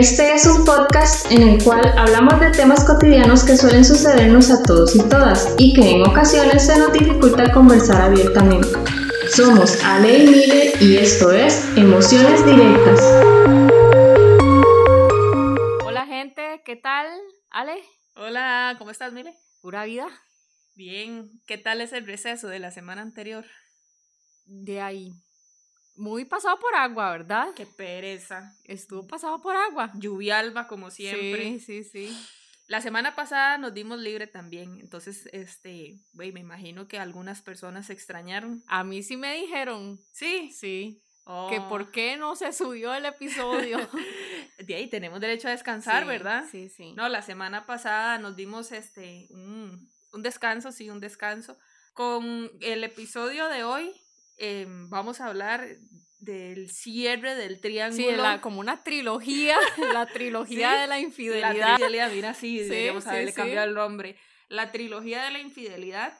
Este es un podcast en el cual hablamos de temas cotidianos que suelen sucedernos a todos y todas y que en ocasiones se nos dificulta conversar abiertamente. Somos Ale y Mile y esto es Emociones Directas. Hola gente, ¿qué tal? Ale, Hola, ¿cómo estás, Mile? pura vida. Bien, ¿qué tal es el receso de la semana anterior? De ahí. Muy pasado por agua, ¿verdad? Qué pereza. Estuvo pasado por agua. Lluvialba, como siempre. Sí, sí, sí. La semana pasada nos dimos libre también, entonces, este, güey, me imagino que algunas personas se extrañaron. A mí sí me dijeron, Sí. sí, Oh. que por qué no se subió el episodio. De ahí tenemos derecho a descansar, Sí, ¿verdad? Sí, sí. No, la semana pasada nos dimos este un, un descanso, sí, un descanso. Con el episodio de hoy em, vamos a hablar del cierre del triángulo. Sí, la- como una trilogía, la trilogía Sí, de la La infidelidad. infidelidad, mira, sí, Sí, deberíamos sí, haberle cambiado el nombre. La trilogía de la infidelidad.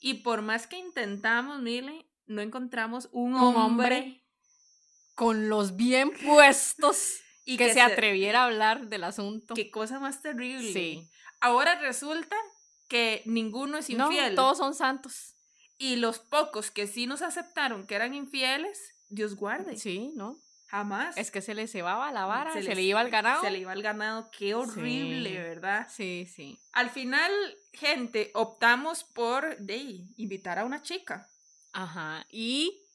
Y por más que intentamos, Mile, no encontramos un, Un hombre, hombre Con los bien puestos y que, se atreviera a hablar del asunto. Qué cosa más terrible. Sí. Ahora resulta que ninguno es No, infiel. todos son santos. Y los pocos que sí nos aceptaron que eran infieles, Dios guarde. Sí, ¿no? Jamás. Es que se le cebaba la vara, se, les- le iba al ganado. Se le iba al ganado. Qué horrible, Sí. ¿verdad? Sí, sí. Al final, gente, optamos por de, invitar a una chica. Ajá. Y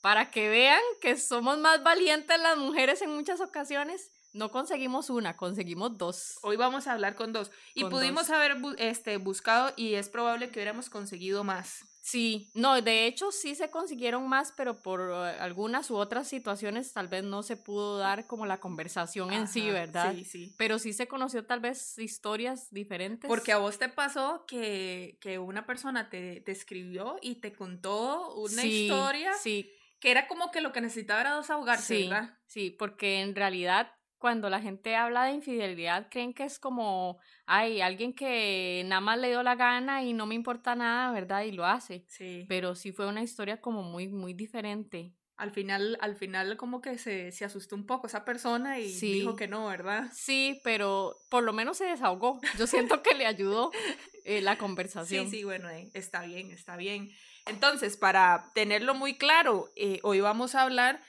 para que vean que somos más valientes las mujeres en muchas ocasiones, no conseguimos una, conseguimos dos. Hoy vamos a hablar con dos. Y Con pudimos dos. haber bu- este, buscado y es probable que hubiéramos conseguido más. Sí, no, de hecho sí se consiguieron más, pero por eh, algunas u otras situaciones tal vez no se pudo dar como la conversación en sí, ¿verdad? Sí, sí. Pero sí se conoció tal vez historias diferentes. Porque a vos te pasó que, que una persona te, te escribió y te contó una Sí, historia Sí, que era como que lo que necesitaba era desahogarse, Sí, ¿verdad? sí, porque en realidad cuando la gente habla de infidelidad creen que es como, ay, alguien que nada más le dio la gana y no me importa nada, ¿verdad? Y lo hace. Sí. Pero sí fue una historia como muy, muy diferente. Al final, al final como que se, se asustó un poco esa persona y Sí. dijo que no, ¿verdad? Sí, pero por lo menos se desahogó. Yo siento que le ayudó eh, la Sí, conversación. sí, bueno, eh, está bien, está bien. Entonces, para tenerlo muy claro, eh, hoy vamos a hablar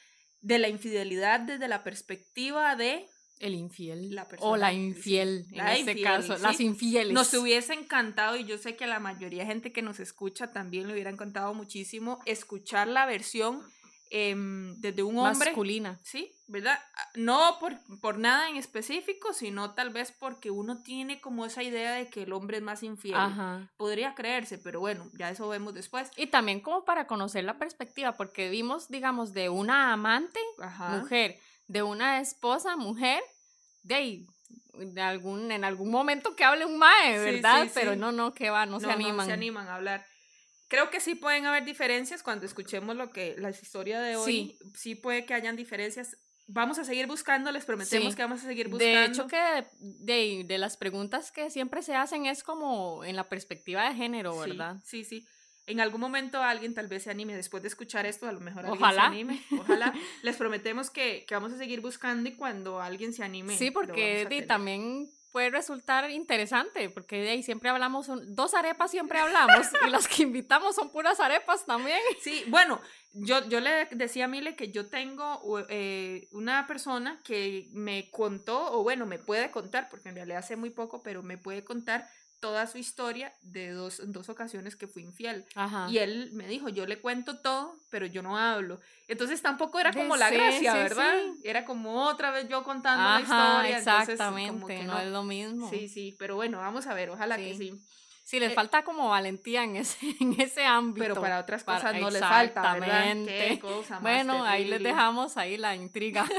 de la infidelidad desde la perspectiva de El infiel. La o la infiel, sí, en la este infiel, caso. ¿sí? Las infieles. Nos hubiese encantado, y yo sé que a la mayoría de gente que nos escucha también le hubiera encantado muchísimo, escuchar la versión em, desde un hombre. Masculina. Sí, ¿verdad? Ah, No por, por nada en específico, sino tal vez porque uno tiene como esa idea de que el hombre es más infiel. Ajá. Podría creerse, pero bueno, ya eso vemos después. Y también como para conocer la perspectiva, porque vimos, digamos, de una amante, Ajá. mujer, de una esposa, mujer, de ahí, de algún, en algún momento que hable un mae, ¿verdad? sí, Pero sí. no, no, que va, no, se animan. se animan a hablar. Creo que sí pueden haber diferencias cuando escuchemos lo que la historia de hoy. Sí. Sí, puede que hayan diferencias. Vamos a seguir buscando, les prometemos Sí. que vamos a seguir buscando. De hecho, que de, de, las preguntas que siempre se hacen es como en la perspectiva de género, ¿verdad? Sí, sí. En algún momento alguien tal vez se anime después de escuchar esto, a lo mejor alguien Ojalá. se anime. Ojalá. Les prometemos que, que vamos a seguir buscando y cuando alguien se anime. Sí, lo porque vamos a di, tener. también puede resultar interesante, porque de ahí siempre hablamos, un- dos arepas siempre hablamos, y las que invitamos son puras arepas también. Sí, bueno, yo, yo le decía a Mile que yo tengo eh, una persona que me contó, o bueno, me puede contar, porque en realidad hace muy poco, pero me puede contar toda su historia de dos, dos ocasiones que fui infiel. Ajá. Y él me dijo, yo le cuento todo, pero yo no hablo. Entonces tampoco era De- como la sí, gracia, sí, ¿verdad? sí. Era como otra vez yo contando la Ajá, historia. entonces, como exactamente, que no. es lo mismo. Sí, sí, pero bueno, vamos a ver, ojalá que Sí. sí. Les Eh, falta como valentía en ese, en ese ámbito. Pero para otras Para- cosas no les falta, ¿verdad? Qué cosa más Bueno, ahí les terrible. dejamos ahí la intriga.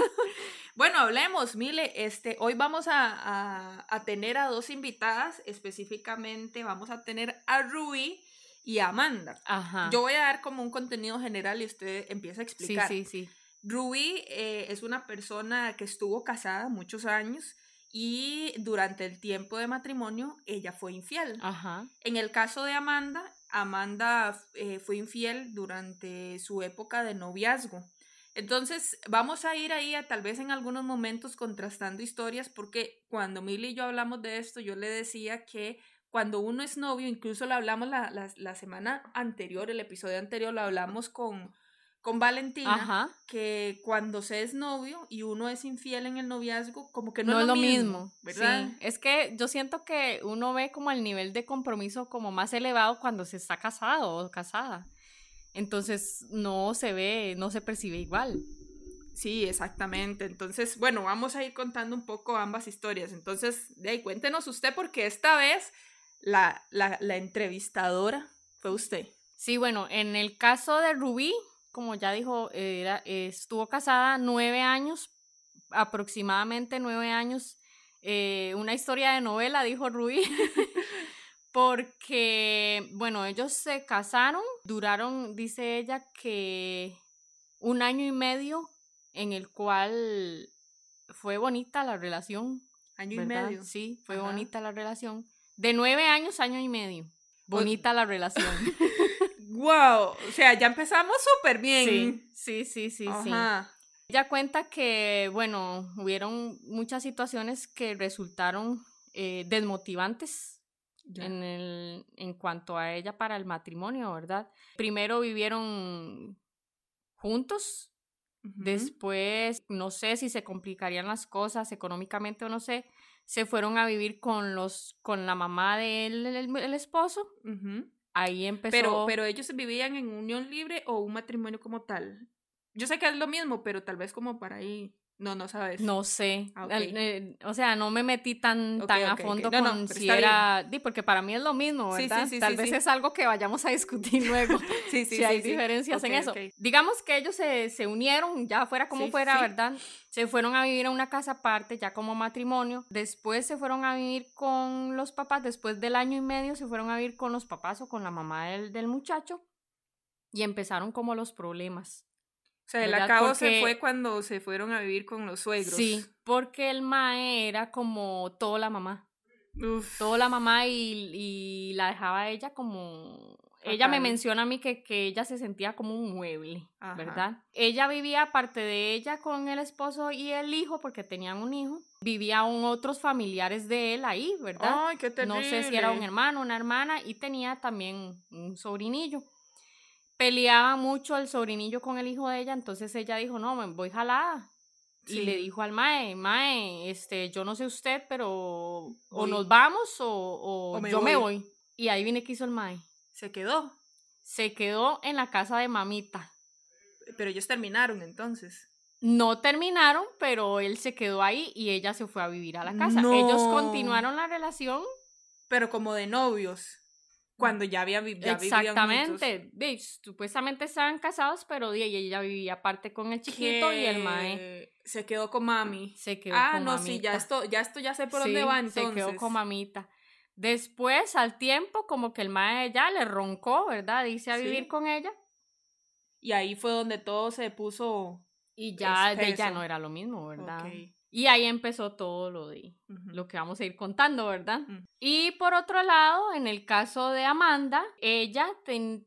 Bueno, hablemos, Mile. Este, hoy vamos a, a- a tener a dos invitadas, específicamente vamos a tener a Rui y a Amanda. Ajá. Yo voy a dar como un contenido general y usted empieza a sí, explicar. sí, sí. Rui eh, es una persona que estuvo casada muchos años y durante el tiempo de matrimonio ella fue infiel. Ajá. En el caso de Amanda, Amanda eh, fue infiel durante su época de noviazgo. Entonces, vamos a ir ahí a tal vez en algunos momentos contrastando historias, porque cuando Mili y yo hablamos de esto, yo le decía que cuando uno es novio, incluso lo hablamos la, la, la semana anterior, el episodio anterior, lo hablamos con, con Valentina, que cuando se es novio y uno es infiel en el noviazgo, como que no, es lo mismo, ¿verdad? Sí. Es que yo siento que uno ve como el nivel de compromiso como más elevado cuando se está casado o casada. Entonces no se ve, no se percibe igual. Sí, exactamente. Entonces, bueno, vamos a ir contando un poco ambas historias. Entonces, de ahí, cuéntenos usted, porque esta vez la, la, la entrevistadora fue usted. Sí, bueno, en el caso de Rubí, como ya dijo, era, estuvo casada nueve años, aproximadamente nueve años. Eh, una historia de novela, dijo Rubí. porque, bueno, ellos se casaron, duraron, dice ella, que un año y medio en el cual fue bonita la relación. Año y medio. Sí, fue bonita la relación. De nueve años, año y medio. Bonita la relación. wow, o sea, ya empezamos súper bien. Sí, sí, sí, sí, Ella cuenta que, bueno, hubieron muchas situaciones que resultaron eh, desmotivantes en, el, en cuanto a ella para el matrimonio, ¿verdad? Primero vivieron juntos, después no sé si se complicarían las cosas económicamente o no sé, se fueron a vivir con los con la mamá del el, esposo. Ahí empezó. Pero, pero ellos vivían en unión libre o un matrimonio como tal. Yo sé que es lo mismo, pero tal vez como para ahí. No, no sabes. No sé. Ah, eh, o sea, no me metí tan, tan a fondo con si era. porque para mí es lo mismo, ¿verdad? Sí, sí, Tal vez es algo que vayamos a discutir luego. sí, sí, si hay diferencias en eso. Digamos que ellos se, se, unieron, ya fuera como fuera, ¿verdad? Se fueron a vivir a una casa aparte, ya como matrimonio. Después se fueron a vivir con los papás. Después del año y medio se fueron a vivir con los papás o con la mamá del, del muchacho. Y empezaron como los problemas. O sea, el acabo se fue cuando se fueron a vivir con los suegros. Sí, porque el mae era como toda la mamá. Toda la mamá y, y la dejaba ella como... Ella me menciona a mí que, que ella se sentía como un mueble, ¿verdad? Ella vivía, aparte de ella, con el esposo y el hijo, porque tenían un hijo. Vivían otros familiares de él ahí, ¿verdad? Ay, qué No sé si era un hermano, una hermana, y tenía también un sobrinillo peleaba mucho el sobrinillo con el hijo de ella, entonces ella dijo, no, me voy jalada. Y le dijo al mae, mae, este, yo no sé usted, pero o nos vamos o, yo me voy. Y ahí viene que hizo el mae. Se quedó. Se quedó en la casa de mamita. Pero ellos terminaron entonces. No terminaron, pero él se quedó ahí y ella se fue a vivir a la casa. Ellos continuaron la relación. Pero como de novios cuando ya había vivido. Exactamente. supuestamente estaban casados, pero ella vivía aparte con el chiquito y el mae. Se quedó con mami. Se quedó ah, no, sí, ya esto, ya esto ya sé por dónde va entonces. Se quedó con mamita. Después, al tiempo, como que el mae ya le roncó, ¿verdad? Dice a vivir con ella. Y ahí fue donde todo se puso. Y ya, ya no era lo mismo, ¿verdad? Y ahí empezó todo lo de lo que vamos a ir contando, ¿verdad? Mm. Y por otro lado, en el caso de Amanda, ella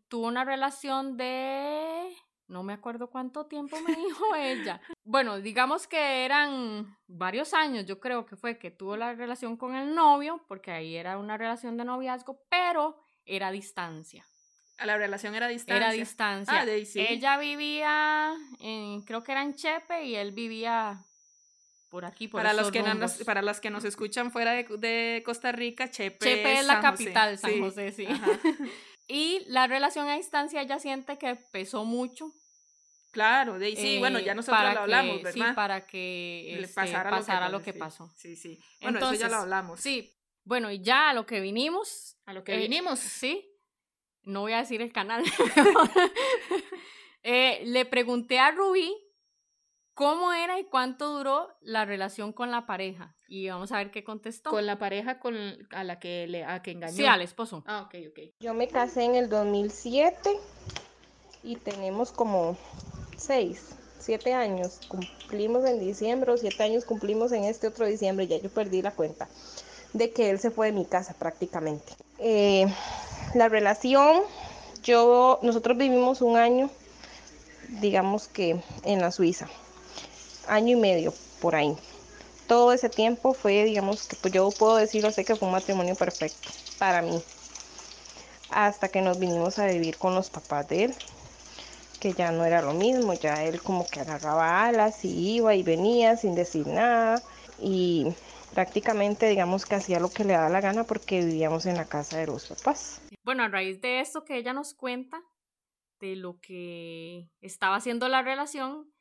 tuvo una relación de no me acuerdo cuánto tiempo me dijo ella. Bueno, digamos que eran varios años, yo creo que fue que tuvo la relación con el novio, porque ahí era una relación de noviazgo, pero era a distancia. La relación era a distancia. Era a distancia. Ah, ella vivía en, creo que era en Chepe y él vivía por aquí, por para los que nos, Para las que nos escuchan fuera de, Costa Rica, Chepe, Chepe es la capital, San José, sí. y la relación a distancia ella siente que pesó mucho. Claro, de, sí, bueno, ya nosotros lo hablamos, ¿verdad? Sí, para que este, pasara, lo que, pasó. Sí, sí. Bueno, Entonces, eso ya lo hablamos. Sí, bueno, y ya a lo que vinimos. A lo que vinimos. Sí. No voy a decir el canal. eh, le pregunté a Rubí cómo era y cuánto duró la relación con la pareja. Y vamos a ver qué contestó. Con la pareja con, a la que, le, a que engañó. Sí, al esposo. Ah, ok, ok. Yo me casé en el 2007 y tenemos como seis, siete años. Cumplimos en diciembre o siete años cumplimos en este otro diciembre. Ya yo perdí la cuenta de que él se fue de mi casa prácticamente. Eh, la relación, yo, nosotros vivimos un año digamos que en la Suiza, año y medio por ahí. Todo ese tiempo fue, digamos que pues yo puedo decirlo, sé que fue un matrimonio perfecto para mí. Hasta que nos vinimos a vivir con los papás de él, que ya no era lo mismo, ya él como que agarraba alas y iba y venía sin decir nada y prácticamente digamos que hacía lo que le daba la gana porque vivíamos en la casa de los papás. Bueno, a raíz de esto que ella nos cuenta, de lo que estaba haciendo la relación,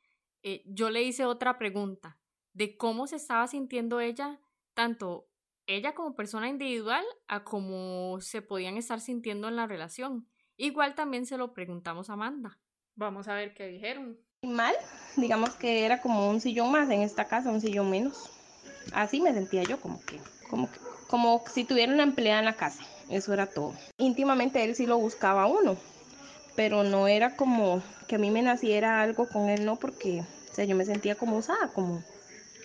eh, yo le hice otra pregunta de cómo se estaba sintiendo ella, tanto ella como persona individual, a cómo se podían estar sintiendo en la relación. Igual también se lo preguntamos a Amanda. Vamos a ver qué dijeron. Mal, digamos que era como un sillón más en esta casa, un sillón menos. Así me sentía yo, como que, como que, como si tuviera una empleada en la casa. Eso era todo. Íntimamente él sí lo buscaba uno, pero no era como que a mí me naciera algo con él, no, porque, o sea, yo me sentía como usada, como,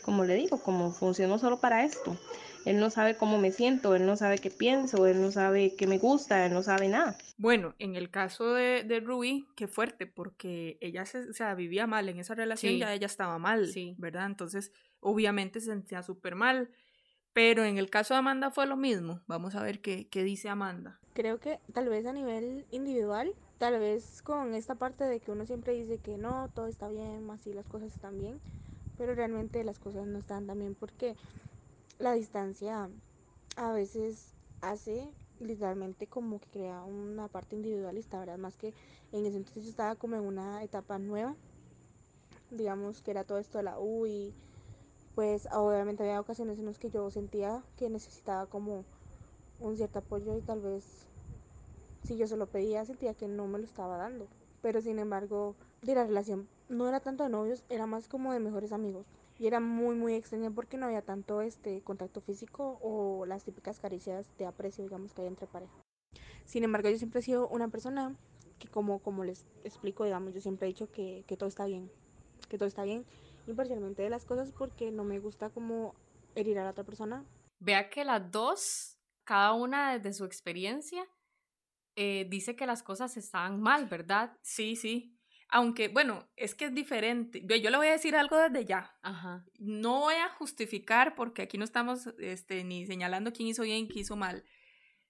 como le digo, como funcionó solo para esto. Él no sabe cómo me siento, él no sabe qué pienso, él no sabe qué me gusta, él no sabe nada. Bueno, en el caso de, de Ruby, qué fuerte, porque ella se, o sea, vivía mal en esa relación, ya ella estaba mal, sí. ¿verdad? Entonces, obviamente se sentía súper mal. Pero en el caso de Amanda fue lo mismo. Vamos a ver qué, qué dice Amanda. Creo que tal vez a nivel individual, tal vez con esta parte de que uno siempre dice que no, todo está bien, así las cosas están bien, pero realmente las cosas no están tan bien porque la distancia a veces hace literalmente como que crea una parte individualista, ¿verdad? Más que en ese entonces estaba como en una etapa nueva, digamos que era todo esto de la U y pues obviamente había ocasiones en las que yo sentía que necesitaba como un cierto apoyo y tal vez si yo se lo pedía sentía que no me lo estaba dando. Pero sin embargo, de la relación no era tanto de novios, era más como de mejores amigos. Y era muy muy extraña porque no había tanto este contacto físico o las típicas caricias de aprecio, digamos, que hay entre pareja. Sin embargo, yo siempre he sido una persona que como, como les explico, digamos, yo siempre he dicho que, que todo está bien, que todo está bien imparcialmente de las cosas porque no me gusta como herir a la otra persona. Vea que las dos, cada una desde su experiencia, eh, dice que las cosas estaban mal, ¿verdad? Sí, sí. Aunque, bueno, es que es diferente. Yo le voy a decir algo desde ya. Ajá. No voy a justificar porque aquí no estamos este, ni señalando quién hizo bien, quién hizo mal.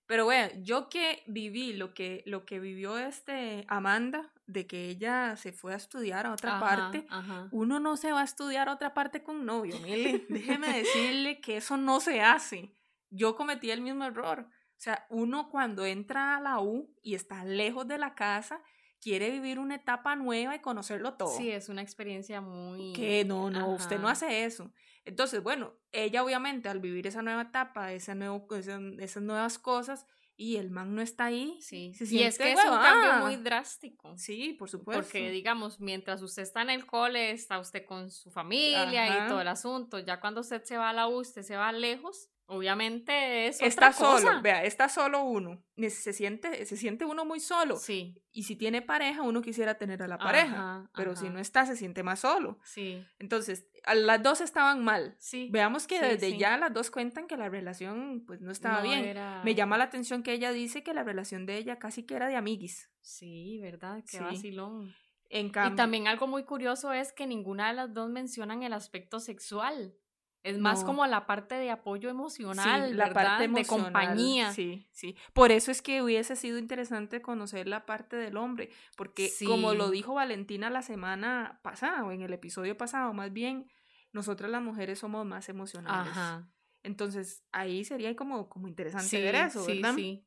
Pero bueno, yo que viví lo que, lo que vivió este Amanda, de que ella se fue a estudiar a otra parte, uno no se va a estudiar a otra parte con novio. Mire, déjeme decirle que eso no se hace. Yo cometí el mismo error. O sea, uno cuando entra a la U y está lejos de la casa, quiere vivir una etapa nueva y conocerlo todo. Sí, es una experiencia muy... Que no, no, usted no hace eso. Entonces, bueno, ella obviamente al vivir esa nueva etapa, ese nuevo, esas nuevas cosas, y el man no está ahí. Sí. y es que es un cambio muy drástico. Sí, por supuesto. Porque, digamos, mientras usted está en el cole, está usted con su familia y todo el asunto. Ya cuando usted se va a la U, usted se va lejos. Obviamente es está solo, vea, está solo uno. Se siente, se siente uno muy solo. Sí. Y si tiene pareja, uno quisiera tener a la pareja. pero si no está, se siente más solo. Sí. Entonces, las dos estaban mal. Sí. Veamos que desde ya las dos cuentan que la relación pues no estaba bien. Me llama la atención que ella dice que la relación de ella casi que era de amiguis. Sí, ¿verdad? Qué vacilón. En y también algo muy curioso es que ninguna de las dos mencionan el aspecto sexual. Es más como la parte de apoyo emocional, la parte de compañía. Sí, sí. Por eso es que hubiese sido interesante conocer la parte del hombre, porque como lo dijo Valentina la semana pasada, o en el episodio pasado, más bien, nosotras las mujeres somos más emocionales. Ajá. Entonces, ahí sería como, como interesante ver eso, ¿verdad? Sí, sí.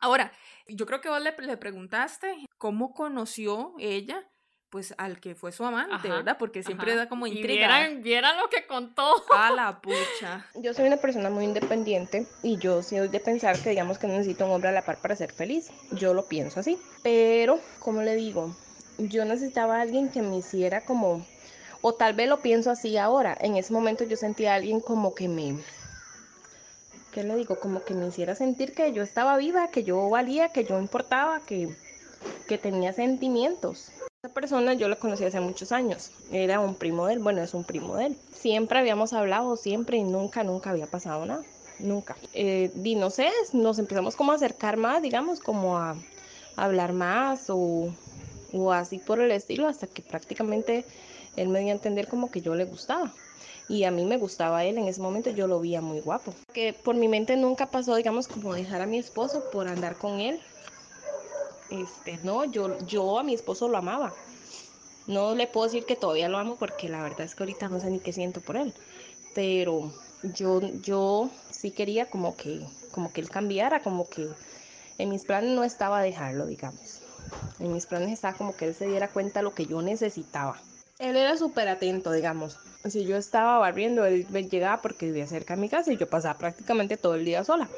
Ahora, yo creo que vos le, le preguntaste cómo conoció ella pues al que fue su amante, ¿verdad? Porque siempre da como intriga. Y vieran, lo que contó. A la pucha. Yo soy una persona muy independiente y yo soy de pensar que digamos que necesito un hombre a la par para ser feliz. Yo lo pienso así. Pero, como le digo, yo necesitaba a alguien que me hiciera como, o tal vez lo pienso así ahora. En ese momento yo sentía a alguien como que me, ¿qué le digo? Como que me hiciera sentir que yo estaba viva, que yo valía, que yo importaba, que, que tenía sentimientos. Esa persona yo la conocí hace muchos años. Era un primo de él, bueno, es un primo de él. Siempre habíamos hablado, siempre y nunca, nunca había pasado nada. Nunca. Eh, y no sé, nos empezamos como a acercar más, digamos, como a, hablar más o, o así por el estilo, hasta que prácticamente él me dio a entender como que yo le gustaba. Y a mí me gustaba él, en ese momento yo lo veía muy guapo. Que por mi mente nunca pasó, digamos, como dejar a mi esposo por andar con él. Este, no, yo, yo a mi esposo lo amaba. No le puedo decir que todavía lo amo porque la verdad es que ahorita no sé ni qué siento por él. Pero yo, yo sí quería como que, como que él cambiara, como que en mis planes no estaba dejarlo, digamos. En mis planes estaba como que él se diera cuenta de lo que yo necesitaba. Él era súper atento, digamos. Si yo estaba barriendo, él llegaba porque vivía cerca de mi casa y yo pasaba prácticamente todo el día sola.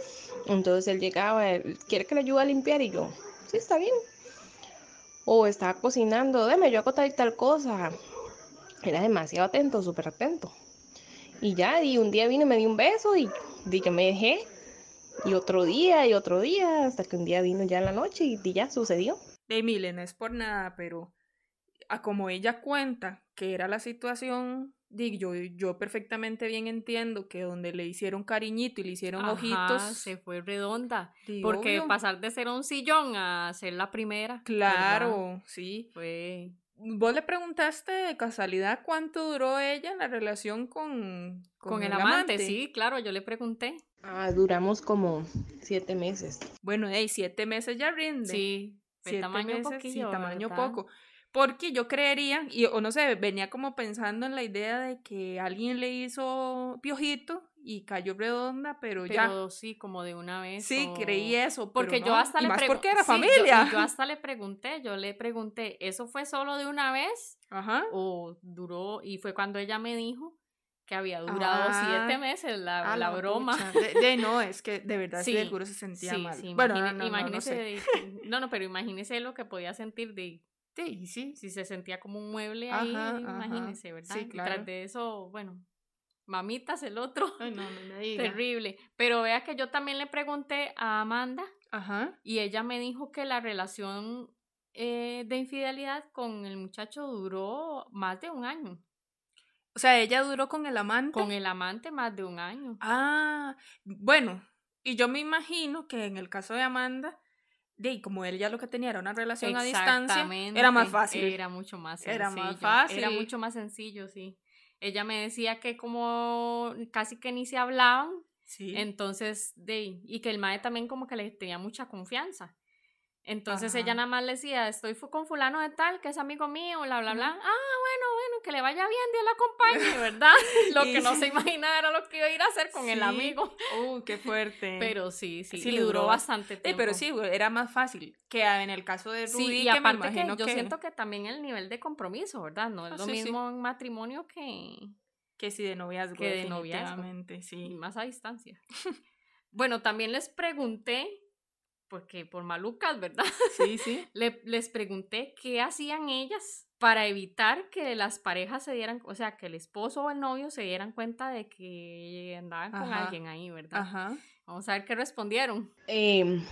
Entonces él llegaba, él quiere que le ayude a limpiar y yo, sí, está bien. O estaba cocinando, déme, yo hago tal y tal cosa. Era demasiado atento, súper atento. Y ya, y un día vino y me dio un beso y, y yo me dejé. Y otro día, y otro día, hasta que un día vino ya en la noche y, ya sucedió. De Milen, es por nada, pero a como ella cuenta que era la situación, yo, yo perfectamente bien entiendo que donde le hicieron cariñito y le hicieron ojitos. Se fue redonda. porque pasar de ser un sillón a ser la primera. Claro, sí. Fue. Vos le preguntaste de casualidad cuánto duró ella en la relación con, con, el, amante? Sí, claro, yo le pregunté. Ah, duramos como siete meses. Bueno, hey, siete meses ya rinde. Sí, siete tamaño meses, sí, tamaño poco. Porque yo creería, y, o no sé, venía como pensando en la idea de que alguien le hizo piojito y cayó redonda, pero, ya. Pero sí, como de una vez. Sí, creí eso. Porque yo hasta le pregunté. porque era familia. Yo, hasta le pregunté, yo le pregunté, ¿eso fue solo de una vez? Ajá. O duró, y fue cuando ella me dijo que había durado siete ah, meses la, la broma. De, no, es que de verdad sí, seguro se sentía mal. bueno, no, imagínese, no, no, pero imagínese lo que podía sentir de Sí, sí. Si se sentía como un mueble ahí, imagínese, ¿verdad? Sí, claro. tras de eso, bueno, mamitas el otro. Ay, no, no me diga. Terrible. Pero vea que yo también le pregunté a Amanda Ajá. y ella me dijo que la relación eh, de infidelidad con el muchacho duró más de un año. O sea, ella duró con el amante. Con el amante más de un año. Ah, bueno, y yo me imagino que en el caso de Amanda, de como él ya lo que tenía era una relación a distancia, era más fácil. Era mucho más sencillo. Era más fácil. Era mucho más sencillo, sí. Ella me decía que como casi que ni se hablaban, sí. entonces, de, y que el mae también como que le tenía mucha confianza. Entonces ella nada más le decía, estoy con fulano de tal, que es amigo mío, bla, bla, bla. Ah, bueno, bueno, que le vaya bien, Dios la acompañe, ¿verdad? lo que no se imaginaba era lo que iba a ir a hacer con el amigo. Uh, qué fuerte. Pero sí, sí, sí duró, bastante tiempo. pero sí, era más fácil que en el caso de Rudy, sí, y aparte que, yo siento que también el nivel de compromiso, ¿verdad? No es ah, lo mismo en matrimonio que... Que si de noviazgo, que de noviazgo. sí. Y más a distancia. bueno, también les pregunté porque por malucas, ¿verdad? Sí, sí. Le, les pregunté qué hacían ellas para evitar que las parejas se dieran, o sea, que el esposo o el novio se dieran cuenta de que andaban con alguien ahí, ¿verdad? Ajá. Vamos a ver qué respondieron. Em,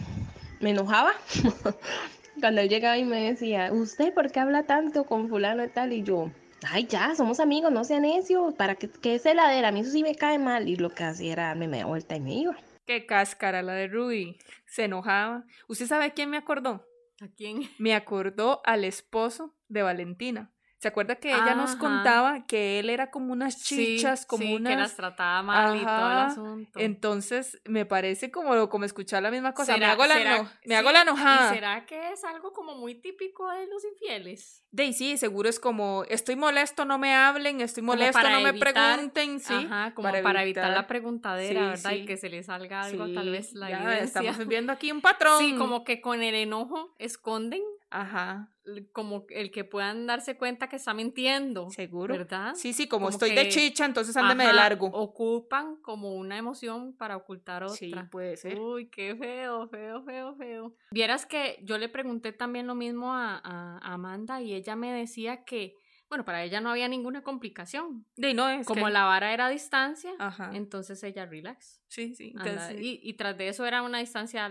me enojaba cuando él llegaba y me decía, ¿usted por qué habla tanto con fulano y tal? Y yo, ay, ya, somos amigos, no sea necio, ¿para qué, qué es heladera? A mí eso sí me cae mal. Y lo que hacía era darme media vuelta y me iba. Qué cáscara la de Ruby. Se enojaba. ¿Usted sabe a quién me acordó? ¿A quién? Me acordó al esposo de Valentina. ¿Se acuerda que ella nos contaba que él era como unas chichas, como sí, unas... que las trataba mal y todo el asunto. Entonces, me parece como, como escuchar la misma cosa. me hago la, me hago la enojada. ¿Y será que es algo como muy típico de los infieles? De sí, seguro es como, estoy molesto, no me hablen, estoy molesto, no me pregunten, sí. Ajá, como para, evitar, la preguntadera, ¿verdad? Y que se le salga algo, tal vez la ya, Estamos viendo aquí un patrón. Sí, como que con el enojo esconden Ajá. Como el que puedan darse cuenta que está mintiendo. Seguro. ¿Verdad? Sí, sí, como, estoy de chicha, entonces ándeme de largo. Ocupan como una emoción para ocultar otra. Sí, puede ser. Uy, qué feo, feo, feo, feo. Vieras que yo le pregunté también lo mismo a, Amanda y ella me decía que, bueno, para ella no había ninguna complicación. De no, es Como la vara era a distancia, entonces ella relax. Sí, sí. y, y, tras de eso era una distancia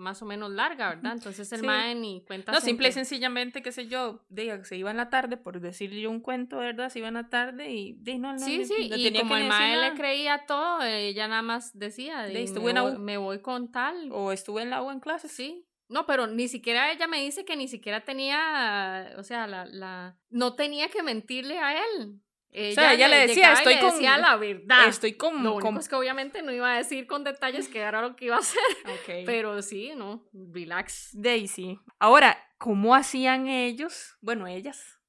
más o menos larga, ¿verdad? Entonces el mae ni cuenta. No, simple y sencillamente, qué sé yo, diga, se iba en la tarde, por decirle un cuento, ¿verdad? Se iba en la tarde y de, no, no, Sí, sí, y como el mae le creía todo, ella nada más decía, de, estuve me, en voy, me voy con tal. O estuve en la U en clase. Sí, No, pero ni siquiera ella me dice que ni siquiera tenía, o sea, la, la, no tenía que mentirle a él. Ella o sea, ella le, decía, estoy con, decía la verdad. Estoy con, lo único es que obviamente no iba a decir con detalles que era lo que iba a hacer. Okay. Pero sí, no, relax. Daisy. Ahora, ¿cómo hacían ellos, bueno, ellas,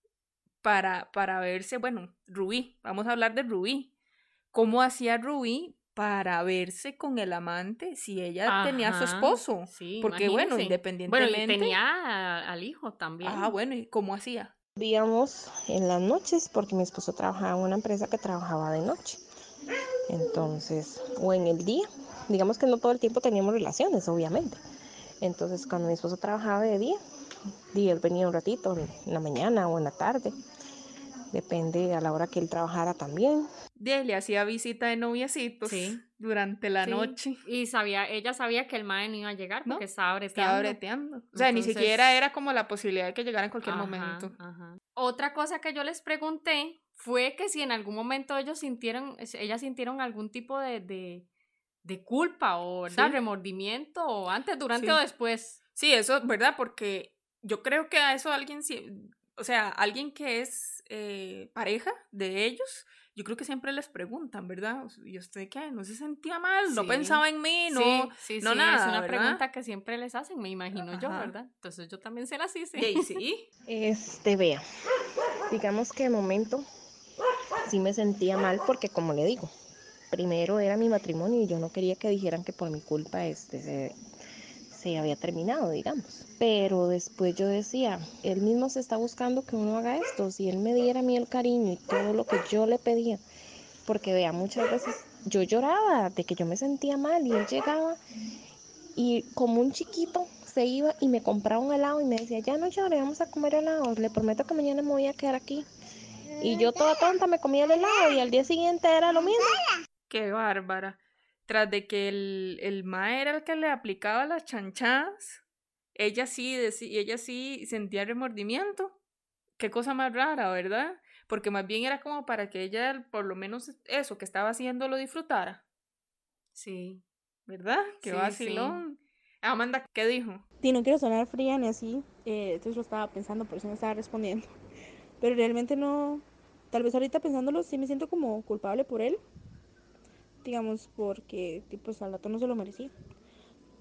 para, para verse, bueno, Rubí, vamos a hablar de Rubí. ¿Cómo hacía Rubí para verse con el amante si ella tenía a su esposo? Sí, Porque bueno, independientemente. Bueno, y tenía al hijo también. Ah, bueno, ¿y cómo hacía? En las noches porque mi esposo trabajaba en una empresa que trabajaba de noche. Entonces, o en el día, digamos que no todo el tiempo teníamos relaciones, obviamente. Entonces, cuando mi esposo trabajaba de día, día él venía un ratito en la mañana o en la tarde depende a la hora que él trabajara también. De le hacía visita de noviecitos sí. durante la noche. Y sabía, ella sabía que el mae no iba a llegar porque estaba breteando. Estaba breteando. O sea, ni siquiera era como la posibilidad de que llegara en cualquier momento. Otra cosa que yo les pregunté fue que si en algún momento ellos sintieron, ellas sintieron algún tipo de, de, de culpa o remordimiento, o antes, durante o después. Sí, eso, ¿verdad? Porque yo creo que a eso alguien, o sea, alguien que es eh, pareja de ellos, yo creo que siempre les preguntan, ¿verdad? ¿Y usted qué? ¿No se sentía mal? ¿No pensaba en mí? No, sí, no nada. Es una pregunta que siempre les hacen, me imagino yo, ¿verdad? Entonces yo también se las hice. ¿Y sí? Este, vea, digamos que de momento sí me sentía mal porque, como le digo, primero era mi matrimonio y yo no quería que dijeran que por mi culpa este, se, se había terminado, digamos. Pero después yo decía, él mismo se está buscando que uno haga esto, si él me diera a mí el cariño y todo lo que yo le pedía, porque vea, muchas veces yo lloraba de que yo me sentía mal y él llegaba y como un chiquito se iba y me compraba un helado y me decía, ya no llore, vamos a comer helado, le prometo que mañana me voy a quedar aquí. Y yo toda tonta me comía el helado y al día siguiente era lo mismo. Qué bárbara tras de que el, el ma era el que le aplicaba las chanchadas, ella sí, ella sí sentía remordimiento. Qué cosa más rara, ¿verdad? Porque más bien era como para que ella, por lo menos eso que estaba haciendo, lo disfrutara. Sí. ¿Verdad? Qué vacilón. Amanda, ¿qué dijo? Sí, no quiero sonar fría ni así, eh, entonces lo estaba pensando, por eso no estaba respondiendo. Pero realmente no, tal vez ahorita pensándolo, sí me siento como culpable por él, digamos, porque pues al rato no se lo merecía.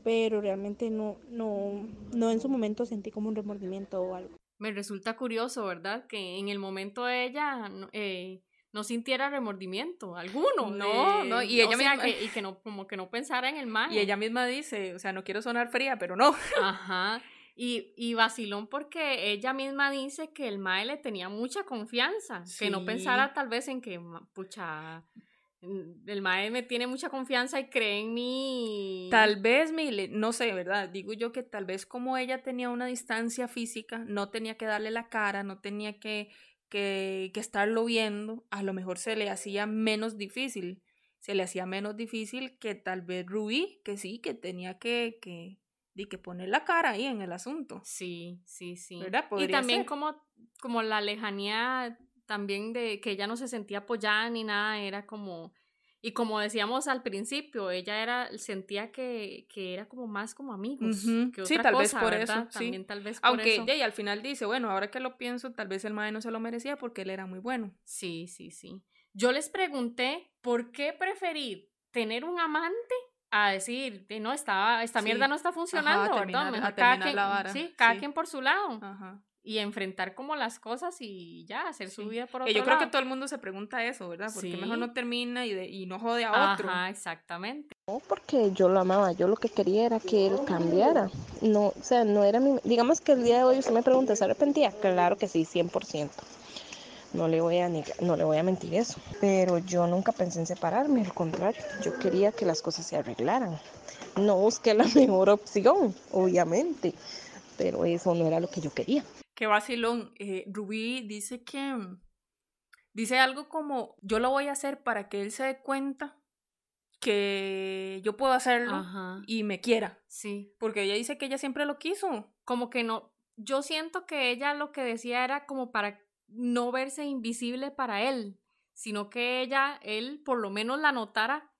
Pero realmente no, no, no en su momento sentí como un remordimiento o algo. Me resulta curioso, ¿verdad? Que en el momento ella eh, no sintiera remordimiento alguno. No, no, y ella misma... y que no, como que no pensara en el mal. Y ella misma dice, o sea, no quiero sonar fría, pero no. Ajá. Y, y vacilón porque ella misma dice que el mae le tenía mucha confianza, que no pensara tal vez en que, pucha, el mae me tiene mucha confianza y cree en mí. Tal vez, Mile, no sé, ¿verdad? Digo yo que tal vez como ella tenía una distancia física, no tenía que darle la cara, no tenía que, que, que estarlo viendo, a lo mejor se le hacía menos difícil. Se le hacía menos difícil que tal vez Rubí, que sí, que tenía que, que, que poner la cara ahí en el asunto. Sí, sí, sí. ¿Verdad? y también como, como la lejanía también de que ella no se sentía apoyada ni nada, era como, y como decíamos al principio, ella era, sentía que, que era como más como amigos. que otra sí, tal vez por eso. También tal vez por Aunque eso. ella al final dice, bueno, ahora que lo pienso, tal vez el mae no se lo merecía porque él era muy bueno. Sí, sí, sí. Yo les pregunté, ¿por qué preferir tener un amante a decir, no, está, esta mierda no está funcionando, ¿verdad? cada quien, Sí, cada quien por su lado. Ajá y enfrentar como las cosas y ya, hacer su vida por otro Yo creo que todo el mundo se pregunta eso, ¿verdad? Porque mejor no termina y, de, y no jode a otro. Ajá, exactamente. No, porque yo lo amaba, yo lo que quería era que él cambiara. No, o sea, no era mi... Digamos que el día de hoy usted me pregunta, ¿se arrepentía? Claro que sí, 100%. No le, voy a no le voy a mentir eso. Pero yo nunca pensé en separarme, al contrario, yo quería que las cosas se arreglaran. No busqué la mejor opción, obviamente, pero eso no era lo que yo quería. Qué vacilón. Eh, Rubí dice que. Dice algo como: Yo lo voy a hacer para que él se dé cuenta que yo puedo hacerlo y me quiera. Sí. Porque ella dice que ella siempre lo quiso. Como que no. Yo siento que ella lo que decía era como para no verse invisible para él, sino que ella, él por lo menos la notara.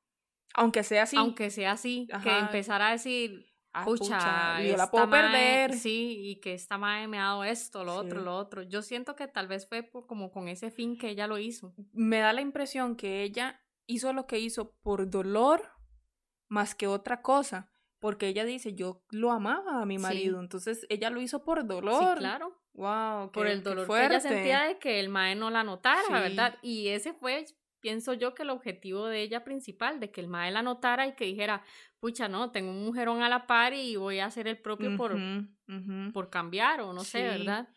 Aunque sea así. Aunque sea así. Que empezara a decir, ah, pucha, yo la puedo perder. Sí, y que esta madre me ha dado esto, lo otro, lo otro. Yo siento que tal vez fue como con ese fin que ella lo hizo. Me da la impresión que ella hizo lo que hizo por dolor más que otra cosa. Porque ella dice, yo lo amaba a mi marido, entonces ella lo hizo por dolor. Sí, claro. Wow, por el dolor que ella sentía de que el mae no la notara, ¿verdad? Y ese fue, pienso yo, que el objetivo de ella principal, de que el mae la notara y que dijera, pucha, no, tengo un mujerón a la par y voy a hacer el propio por, por cambiar o no sé, ¿verdad?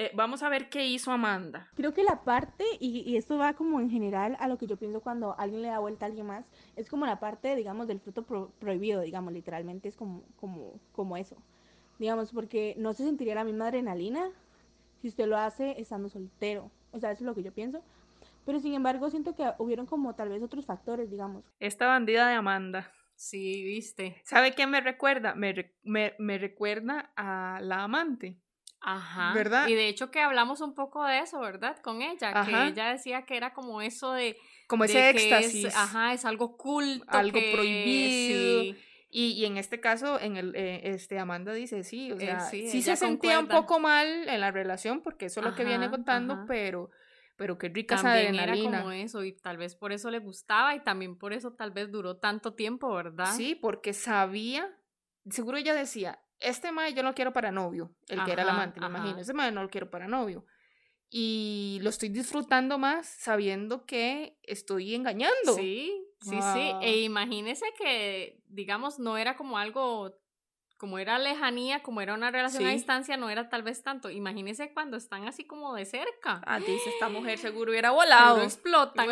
Eh, vamos a ver qué hizo Amanda. Creo que la parte, y, esto va como en general a lo que yo pienso cuando alguien le da vuelta a alguien más, es como la parte, digamos, del fruto prohibido, digamos, literalmente es como, como, como eso. Digamos, porque no se sentiría la misma adrenalina si usted lo hace estando soltero. O sea, eso es lo que yo pienso. Pero sin embargo, siento que hubieron como tal vez otros factores, digamos. Esta bandida de Amanda. Sí, viste. ¿Sabe qué me recuerda? Me, me, me recuerda a la amante. Ajá. ¿Verdad? Y de hecho que hablamos un poco de eso, ¿verdad? Con ella, que ella decía que era como eso de... Como ese éxtasis. ajá, es algo culto. Algo prohibido. Y, y, en este caso, en el, eh, este, Amanda dice, sí, o eh, sea, sí, se sentía un poco mal en la relación, porque eso es lo que viene contando, pero pero qué rica también esa adrenalina. era como eso y tal vez por eso le gustaba y también por eso tal vez duró tanto tiempo, ¿verdad? Sí, porque sabía, seguro ella decía, este mae yo no lo quiero para novio, el que era el amante, me imagino, ese mae no lo quiero para novio. Y lo estoy disfrutando más sabiendo que estoy engañando. Sí, sí, sí. E imagínese que, digamos, no era como algo, como era lejanía, como era una relación a distancia, no era tal vez tanto. Imagínese cuando están así como de cerca. Ah, dice, esta mujer seguro hubiera volado. Seguro explotan.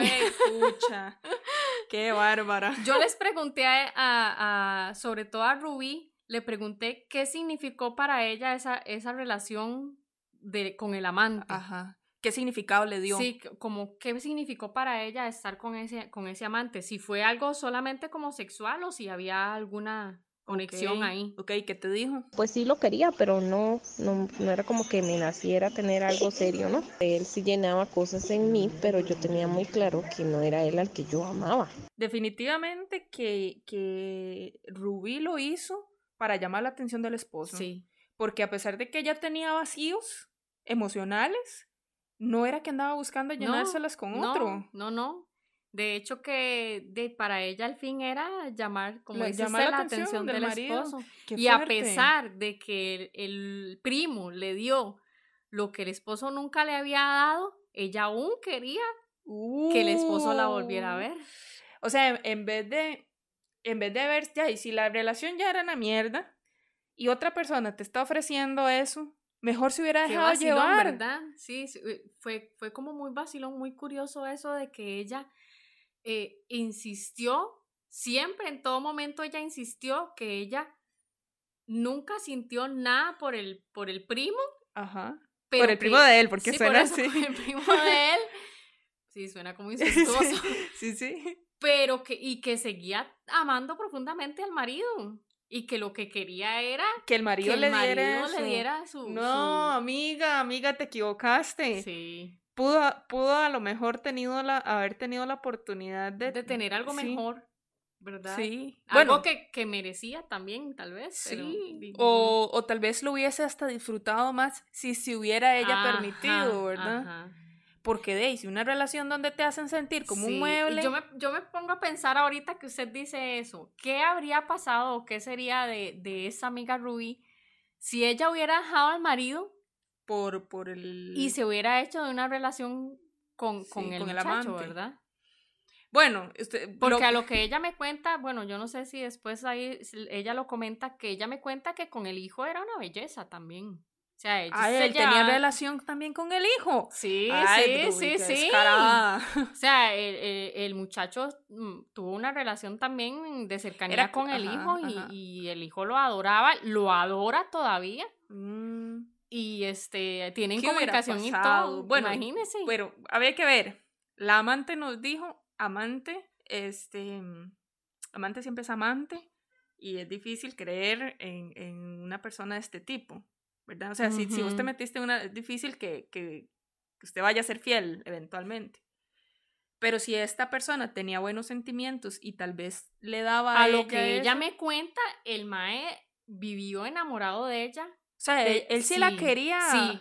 pucha. Qué bárbara. Yo les pregunté a, a, sobre todo a Ruby, le pregunté qué significó para ella esa, esa relación de, con el amante. Ajá. ¿Qué significado le dio? Sí, como qué significó para ella estar con ese, con ese amante. Si fue algo solamente como sexual o si había alguna conexión ahí. Ok, ¿qué te dijo? Pues sí lo quería, pero no, no, no, era como que me naciera tener algo serio, ¿no? Él sí llenaba cosas en mí, pero yo tenía muy claro que no era él al que yo amaba. Definitivamente que, que Rubí lo hizo para llamar la atención del esposo. Sí. Porque a pesar de que ella tenía vacíos emocionales, no era que andaba buscando llenárselas con otro. No, no. De hecho que de, para ella al fin era llamar, como la, llamar la, atención, del, esposo. y a pesar de que el, primo le dio lo que el esposo nunca le había dado, ella aún quería que el esposo la volviera a uh. ver. O sea, en vez de en vez de ver, ya, y si la relación ya era una mierda y otra persona te está ofreciendo eso, mejor se hubiera dejado llevar. ¿verdad? Sí, fue, fue como muy vacilón, muy curioso eso de que ella eh, insistió, siempre, en todo momento ella insistió que ella nunca sintió nada por el, por el primo. Ajá. por el primo de él, porque suena así. el primo de él. Sí, suena como incestuoso. sí. sí pero que, y que seguía amando profundamente al marido. Y que lo que quería era que el marido, le, diera su... No, amiga, amiga, te equivocaste. Sí. Pudo, pudo a lo mejor tenido la, haber tenido la oportunidad de... De tener algo mejor, ¿verdad? Sí. Algo que, que, merecía también, tal vez. Sí. o, o, tal vez lo hubiese hasta disfrutado más si se hubiera ella permitido, ¿verdad? Ajá. Porque si una relación donde te hacen sentir como un mueble. Yo me, yo me pongo a pensar ahorita que usted dice eso. ¿Qué habría pasado o qué sería de, de esa amiga Ruby si ella hubiera dejado al marido por, por el. Y se hubiera hecho de una relación con, con el, con amante. ¿verdad? Bueno, este, porque a lo que ella me cuenta, bueno, yo no sé si después ahí ella lo comenta, que ella me cuenta que con el hijo era una belleza también. O sea, él tenía relación también con el hijo. Sí, sí, sí, sí. O sea, el, el, muchacho mm, tuvo una relación también de cercanía con el hijo y, y, el hijo lo adoraba, lo adora todavía. Mm. Y este, tienen comunicación y todo. Bueno, imagínese. Pero había que ver. La amante nos dijo, amante, este, amante siempre es amante y es difícil creer en, en una persona de este tipo. ¿verdad? O sea, si, si usted metiste una, es difícil que, que, usted vaya a ser fiel eventualmente. Pero si esta persona tenía buenos sentimientos y tal vez le daba a, lo que ella me cuenta, el mae vivió enamorado de ella. O sea, él, él sí, la quería. Sí.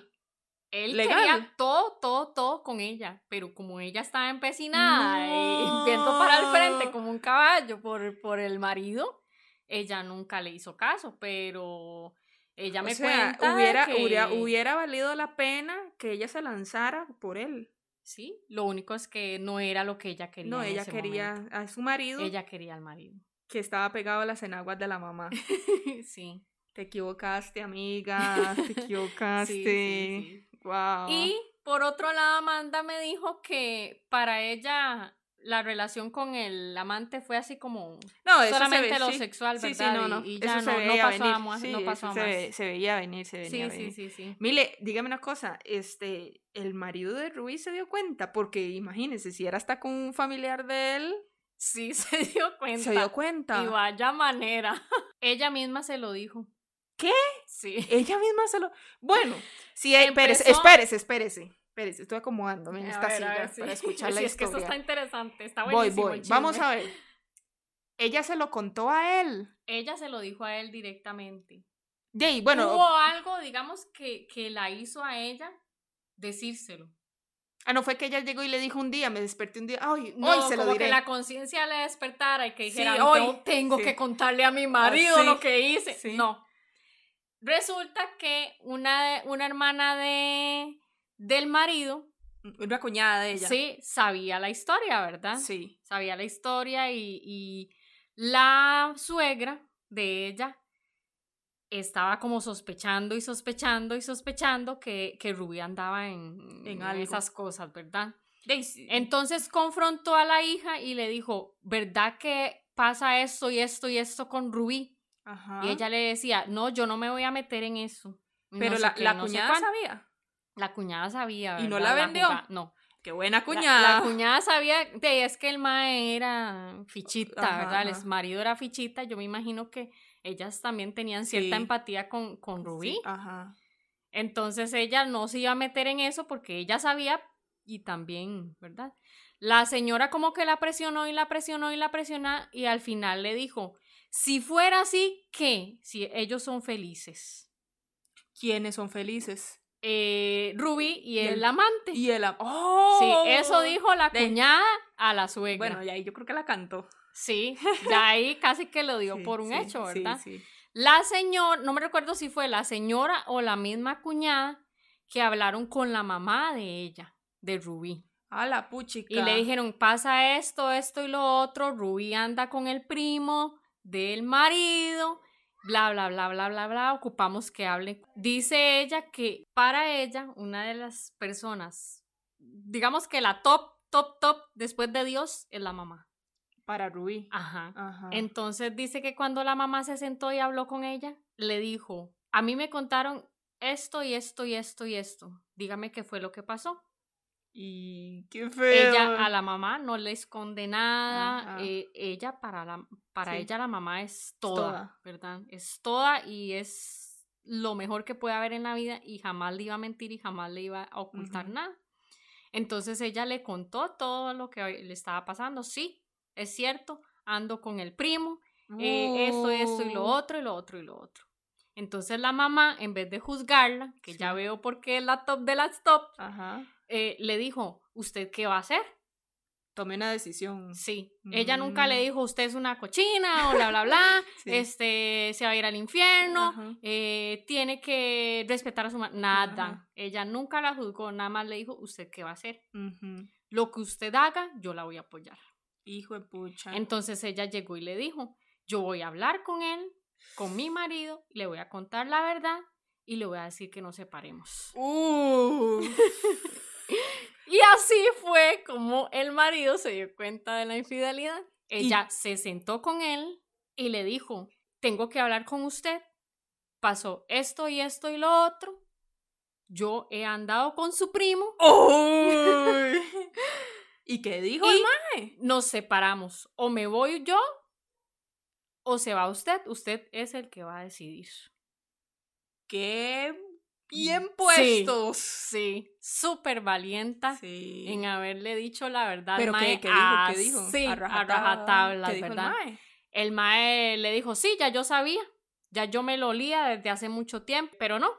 Él legal. quería todo, todo, todo con ella, pero como ella estaba empecinada y viendo para el frente No. como un caballo por, por el marido, ella nunca le hizo caso, pero ella me o sea, cuenta hubiera, que, hubiera, hubiera valido la pena que ella se lanzara por él. Sí, lo único es que no era lo que ella quería. No, en ella ese quería momento. a su marido Ella quería al marido. que estaba pegado a las enaguas de la mamá. sí. Te equivocaste, amiga. Te equivocaste. Sí, sí, sí. Wow. Y por otro lado, Amanda me dijo que para ella la relación con el amante fue así como no, eso se solamente ve- lo sí. sexual, Sí, sí, ¿verdad? no, no. Y, y eso ya se no, no veía pasó a venir. más. Sí, no pasó a se, más. ve- se veía venir, se venía Sí, venir. sí, sí, sí. Mire, dígame una cosa, este, el marido de Rubí se dio cuenta, porque imagínense, si era hasta con un familiar de él, Sí, se dio cuenta. se dio cuenta. Y vaya manera. Ella misma se lo dijo. ¿Qué? Sí. Ella misma se lo. Bueno, sí, eh, espérese, Empezó- espérese, espérese. Espérese, estoy acomodándome en A esta ver, silla ver, sí. para escuchar la Sí, es que esto historia. está interesante, está voy, buenísimo voy. el Vamos a ver. Ella se lo contó a él. Ella se lo dijo a él directamente. Jay, bueno, Hubo algo, digamos, que, que la hizo a ella decírselo. ah, no fue que ella llegó y le dijo un día, me desperté un día, ay, No, hoy se lo como diré. que la conciencia le despertara y que Sí, dijera, hoy. "Yo tengo Sí. que contarle a mi marido sí. lo que hice. Sí. No. Resulta que una, una hermana de, del marido, Una cuñada de ella. sí, sabía la historia, ¿verdad? Sí. Sabía la historia y, y la suegra de ella estaba como sospechando y sospechando y sospechando que, que Ruby andaba en, En en esas cosas, ¿verdad? Entonces confrontó a la hija y le dijo, ¿verdad que pasa esto y esto y esto con Rubí? Ajá. Y ella le decía, no, yo no me voy a meter en eso. Pero no la, qué, la no cuñada sabía. La cuñada sabía. ¿Y no ¿verdad? la vendió? No. Qué buena cuñada. La, cuñada sabía, de, es que el mae era fichita, Ajá, ¿verdad? El ajá. exmarido era fichita. Yo me imagino que ellas también tenían cierta Sí. empatía con, con Rubí. Sí, Ajá. Entonces ella no se iba a meter en eso porque ella sabía y también, ¿verdad? La señora como que la presionó y la presionó y la presionó y al final le dijo, si fuera así, ¿qué? Si ellos son felices. ¿Quiénes son felices? Eh, Ruby y, Y el, el- amante. Y el am- ¡Oh! Sí, eso dijo la De- cuñada a la suegra. Bueno, y ahí yo creo que la cantó. Sí, ya ahí casi que lo dio Sí, por un sí, hecho, ¿verdad? sí. La señora, no me recuerdo si fue la señora o la misma cuñada que hablaron con la mamá de ella, de Rubí. A la puchica. Y le dijeron, pasa esto, esto y lo otro, Rubí anda con el primo del marido, bla, bla, bla, bla, bla, bla, ocupamos que hable. Dice ella que para ella, una de las personas, digamos que la top, top, top después de Dios es la mamá. Para Rubí. Ajá. Ajá. Entonces dice que cuando la mamá se sentó y habló con ella, le dijo, a mí me contaron esto y esto y esto y esto. Dígame qué fue lo que pasó. Y qué feo. Ella a la mamá no le esconde nada. Eh, ella para la para Sí. ella la mamá es toda, toda. ¿verdad? Es toda y es lo mejor que puede haber en la vida y jamás le iba a mentir y jamás le iba a ocultar nada. Entonces ella le contó todo lo que le estaba pasando. Sí, es cierto, ando con el primo, eh, esto, esto y lo Oh. otro y lo otro y lo otro. Entonces la mamá, en vez de juzgarla, que ya veo por qué es la top de las top, Ajá. Eh, le dijo, ¿usted qué va a hacer? Tomé una decisión. Sí. Ella nunca le Mm. dijo, usted es una cochina o bla, bla, bla, Sí. este, se va a ir al infierno, eh, tiene que respetar a su madre. Nada. Ajá. Ella nunca la juzgó, nada más le dijo, ¿usted qué va a hacer? Lo que usted haga, yo la voy a apoyar. Hijo de pucha. Entonces ella llegó y le dijo, yo voy a hablar con él, con mi marido, le voy a contar la verdad y le voy a decir que nos separemos. Uh. Y así fue como el marido se dio cuenta de la infidelidad. Ella se sentó con él y le dijo, tengo que hablar con usted. Pasó esto y esto y lo otro. Yo he andado con su primo Uy. ¿Y qué dijo el mae? nos separamos. O me voy yo o se va usted. Usted es el que va a decidir. Qué bien Sí, puestos. Sí, súper valienta Sí. en haberle dicho la verdad. al Pero mae ¿qué, qué dijo? ¿Qué dijo? así, a rajatabla. rajatablas, ¿Qué dijo el ¿verdad? mae? El mae le dijo, sí, ya yo sabía, Ya yo me lo olía desde hace mucho tiempo, pero no,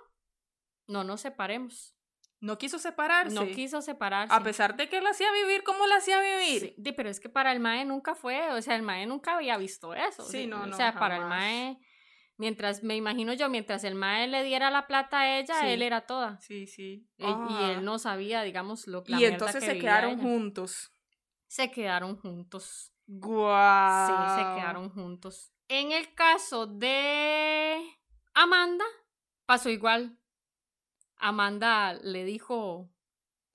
no nos separemos. No quiso separarse. No quiso separarse. A pesar de que la hacía vivir, ¿cómo la hacía vivir? Sí, pero es que para el Mae nunca fue, o sea, el Mae nunca había visto eso. Sí, no, no. O sea, para el Mae, mientras, me imagino yo, mientras el Mae le diera la plata a ella, él era toda. Sí, sí. Y, él no sabía, digamos, lo que Y entonces se quedaron juntos. Se quedaron juntos. Guau. Sí, se quedaron juntos. En el caso de Amanda, pasó igual. Amanda le dijo.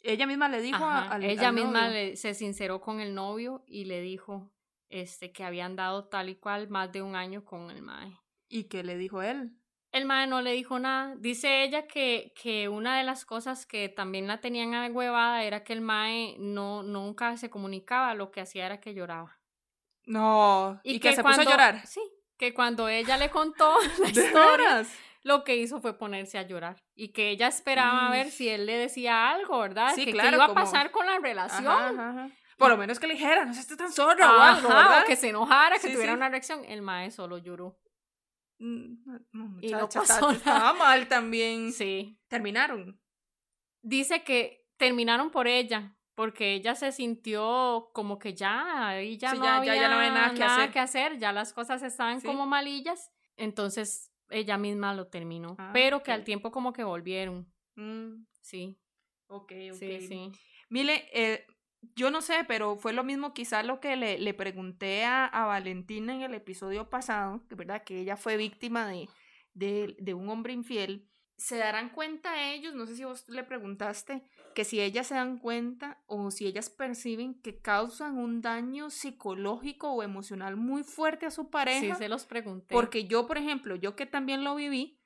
Ella misma le dijo a, Ella misma se sinceró con el novio y le dijo este, que habían dado tal y cual más de un año con el Mae. ¿Y qué le dijo él? El Mae no le dijo nada. Dice ella que, que una de las cosas que también la tenían agüevada era que el Mae no, nunca se comunicaba, lo que hacía era que lloraba. No, y, que, se puso a llorar. Sí, que cuando ella le contó la historia, lo que hizo fue ponerse a llorar y que ella esperaba a ver si él le decía algo, ¿verdad? Sí, que claro, qué iba a pasar con la relación. Por lo menos que le dijera, no esté tan zorro o algo, ¿verdad? O que se enojara, que tuviera una reacción. El mae solo lloró. Mm, no, y no pasó Estaba mal también. Sí. Terminaron. Dice que terminaron por ella, porque ella se sintió como que ya, y ya, no, había ya, no había nada, que, hacer. que, hacer. ya las cosas estaban como malillas. Entonces ella misma lo terminó, ah, pero que al tiempo como que volvieron. Mm. Sí. Ok, ok. Sí, sí. Mire, eh, yo no sé, pero fue lo mismo quizás lo que le, le pregunté a, a, Valentina en el episodio pasado, que verdad que ella fue víctima de, de, de un hombre infiel se darán cuenta ellos, no sé si vos le preguntaste, que si ellas se dan cuenta o si ellas perciben que causan un daño psicológico o emocional muy fuerte a su pareja. Sí, se los pregunté. Porque yo, por ejemplo, yo que también lo viví,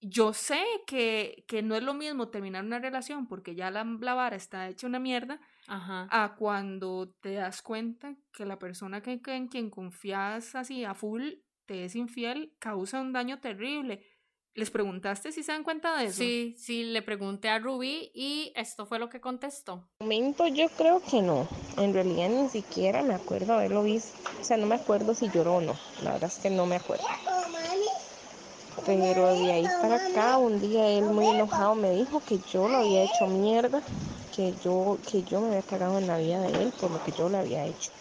yo sé que, que no es lo mismo terminar una relación porque ya la, la vara está hecha una mierda a cuando te das cuenta que la persona que, que en quien confías así a full te es infiel, causa un daño terrible ¿Les preguntaste si se dan cuenta de eso? Sí, sí, le pregunté a Ruby y esto fue lo que contestó. Momento yo creo que no. En realidad ni siquiera me acuerdo haberlo visto. O sea, no me acuerdo si lloró o no. La verdad es que no me acuerdo. Pero de ahí para acá, un día él muy enojado me dijo que yo lo había hecho mierda, que yo, que yo me había cagado en la vida de él por lo que yo le había hecho.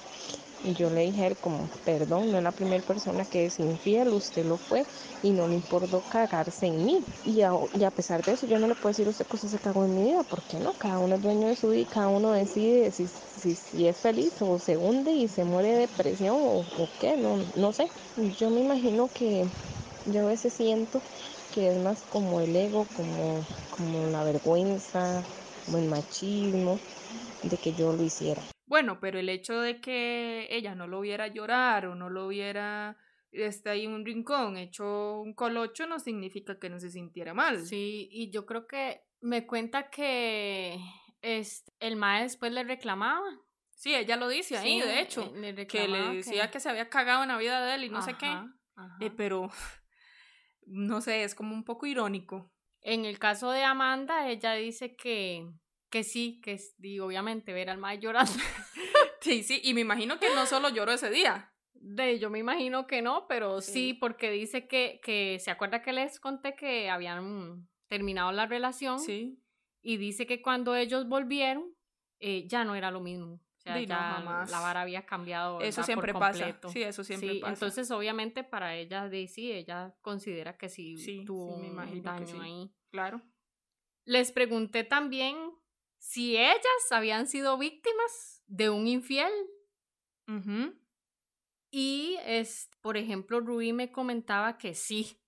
Y yo le dije a él como, perdón, no es la primera persona que es infiel, usted lo fue y no le importó cagarse en mí. Y a, y a pesar de eso yo no le puedo decir a usted que se cagó en mi vida, ¿por qué no? Cada uno es dueño de su vida y cada uno decide si, si, si es feliz o se hunde y se muere de depresión o, o qué, no, no sé. Yo me imagino que yo a veces siento que es más como el ego, como, como la vergüenza, como el machismo de que yo lo hiciera. Bueno, pero el hecho de que ella no lo viera llorar o no lo viera está ahí en un rincón hecho un colocho no significa que no se sintiera mal. Sí, y yo creo que me cuenta que este, el mae después le reclamaba. Sí, ella lo dice ahí, de hecho, que le decía que... se había cagado en la vida de él y no sé qué. Eh, pero no sé, es como un poco irónico. En el caso de Amanda, ella dice que que sí, que y obviamente ver al mae llorando. sí, sí, y me imagino que no solo lloró ese día. De, yo me imagino que no, pero sí, porque dice que, que, ¿se acuerda que les conté que habían terminado la relación? Sí. Y dice que cuando ellos volvieron, eh, ya no era lo mismo. O sea, ya la vara había cambiado. Eso siempre pasa. Sí, eso siempre pasa. Entonces, obviamente, para ella, sí, ella considera que sí, tuvo un daño ahí. Claro. Les pregunté también si ellas habían sido víctimas de un infiel. Y, es, por ejemplo, Rubí me comentaba que sí,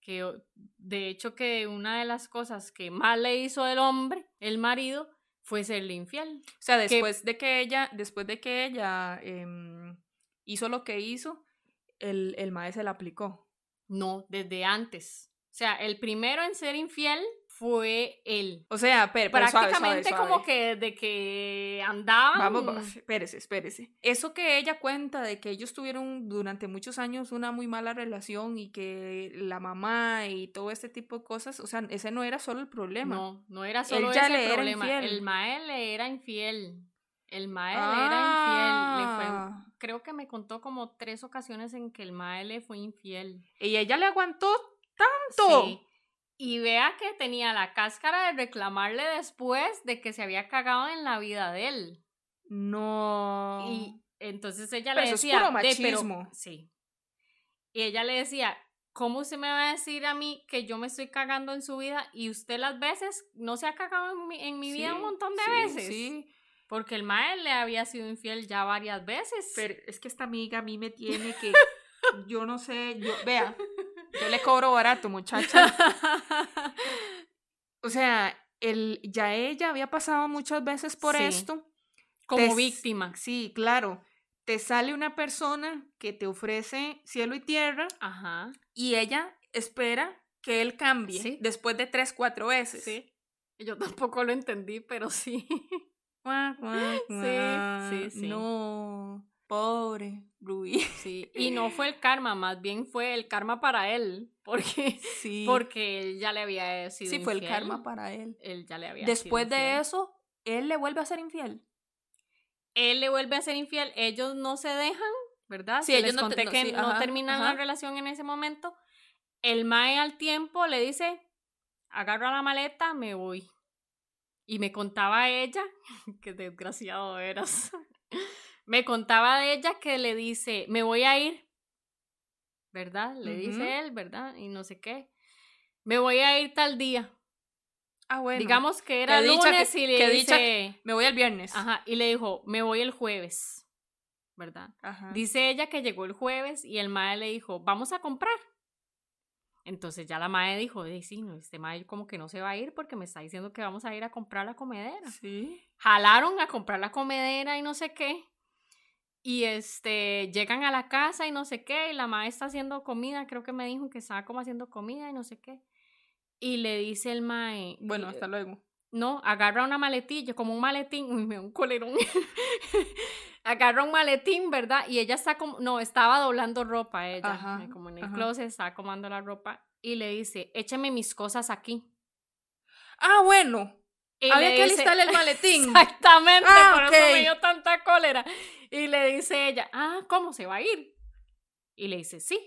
que de hecho que una de las cosas que más le hizo el hombre, el marido, fue serle infiel. O sea, después de que ella, después de que ella em, hizo lo que hizo, el, el maestro se la aplicó. No, desde antes. O sea, el primero en ser infiel fue él. O sea, pero, prácticamente como que de que andaban. Vamos, espérese, espérese. Eso que ella cuenta de que ellos tuvieron durante muchos años una muy mala relación y que la mamá y todo este tipo de cosas, o sea, ese no era solo el problema. No, no era solo ese el problema. El Mael le era infiel. El mae era infiel. Le fue, creo que me contó como tres ocasiones en que el mae le fue infiel. Y ella le aguantó tanto. Sí. Y vea que tenía la cáscara de reclamarle después de que se había cagado en la vida de él. No. Y entonces ella le decía. Eso es machismo. sí. Y ella le decía, ¿cómo se me va a decir a mí que yo me estoy cagando en su vida y usted las veces no se ha cagado en mi, en mi vida un montón de veces? Sí. Porque el mae le había sido infiel ya varias veces. Pero es que esta amiga a mí me tiene que. yo no sé, yo. Vea, yo le cobro barato, muchacha. o sea, el, ya ella había pasado muchas veces por esto. Como víctima. Sí, claro. Te sale una persona que te ofrece cielo y tierra. Ajá. Y ella espera que él cambie después de tres, cuatro veces. Sí. Yo tampoco lo entendí, pero sí. sí, sí, sí. No. Pobre Rubí. Sí, y no fue el karma, más bien fue el karma para él, porque, sí. porque él ya le había sido Sí, fue el karma para él. Él ya le había Después de eso, él le vuelve a ser infiel. Él le vuelve a ser infiel, ellos no se dejan, ¿verdad? Sí, ellos les conté que no terminan la relación en ese momento. El Mae al tiempo le dice, agarra la maleta, me voy. Y me contaba ella, qué desgraciado eras. Me contaba de ella que le dice, me voy a ir, ¿verdad? Le dice él, ¿verdad? Y no sé qué. Me voy a ir tal día. Ah, bueno. Digamos que era lunes y le dice... me voy el viernes. Ajá, y le dijo, me voy el jueves, ¿verdad? Ajá. Dice ella que llegó el jueves y el mae le dijo, vamos a comprar. Entonces ya la mae dijo, sí, no, este mae como que no se va a ir porque me está diciendo que vamos a ir a comprar la comedera. Sí. Jalaron a comprar la comedera y no sé qué. Y este, llegan a la casa y no sé qué, y la madre está haciendo comida, creo que me dijo que estaba como haciendo comida y no sé qué. Y le dice el mae. Bueno, hasta luego. No, agarra una maletilla, como un maletín, uy, me da un colerón. agarra un maletín, ¿verdad? Y ella está como, no, estaba doblando ropa ella, eh, como en el closet, estaba comando la ropa, y le dice, écheme mis cosas aquí. Ah, bueno. Había que alistarle el maletín. Exactamente, ah, por eso me dio tanta cólera. Y le dice ella, ah, ¿cómo se va a ir? Y le dice, sí,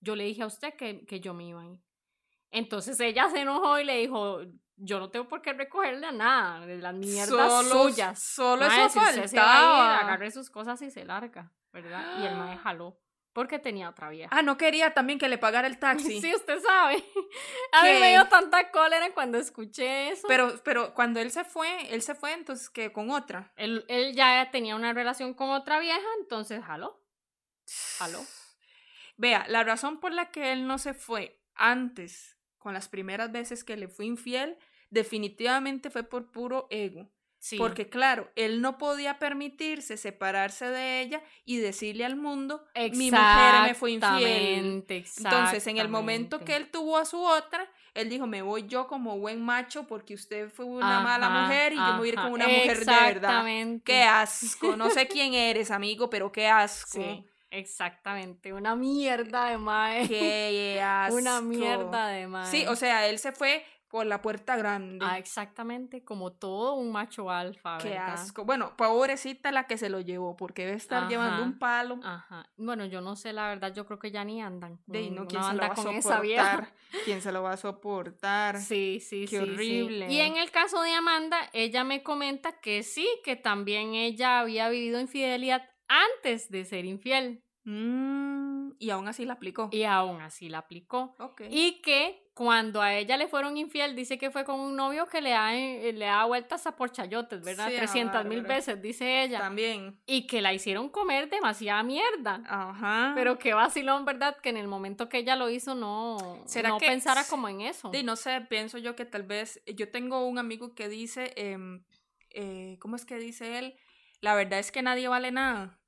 yo le dije a usted que, que yo me iba a ir. Entonces ella se enojó y le dijo, yo no tengo por qué recogerle a nada, de las mierdas suyas. Solo eso si faltaba. se va a ir, agarre sus cosas y se larga, ¿verdad? Y el mae jaló. Porque tenía otra vieja. Ah, no quería también que le pagara el taxi. sí, usted sabe. A mí me dio tanta cólera cuando escuché eso. Pero, pero cuando él se fue, él se fue entonces que con otra. Él, él ya tenía una relación con otra vieja, entonces jaló. Jaló. Vea, la razón por la que él no se fue antes, con las primeras veces que le fue infiel, definitivamente fue por puro ego. Porque claro, él no podía permitirse separarse de ella y decirle al mundo, mi mujer me fue infiel. Entonces, en el momento que él tuvo a su otra, él dijo, me voy yo como buen macho porque usted fue una mala mujer y yo voy a ir con una mujer de verdad. Qué asco. No sé quién eres, amigo, pero qué asco. Sí. Exactamente, una mierda de mae. Qué asco. Una mierda de mae. Sí, o sea, él se fue por la puerta grande. Ah, exactamente, como todo un macho alfa. Qué asco. Bueno, pobrecita la que se lo llevó, porque debe estar llevando un palo. Ajá. Bueno, yo no sé, la verdad, yo creo que ya ni andan. De no, ¿quién se lo va a soportar? ¿Quién se lo va a soportar? Sí, sí, Qué horrible. Y en el caso de Amanda, ella me comenta que sí, que también ella había vivido infidelidad antes de ser infiel. Mm, y aún así la aplicó. Y aún así la aplicó. Y que cuando a ella le fueron infiel, dice que fue con un novio que le da, eh, le da vueltas a por chayotes, ¿verdad? 300 mil veces, dice ella. También. Y que la hicieron comer demasiada mierda. Ajá. Pero qué vacilón, ¿verdad? Que en el momento que ella lo hizo no, no pensara como en eso. Sí, no sé, pienso yo que tal vez, yo tengo un amigo que dice, em, eh, ¿cómo es que dice él? La verdad es que nadie vale nada.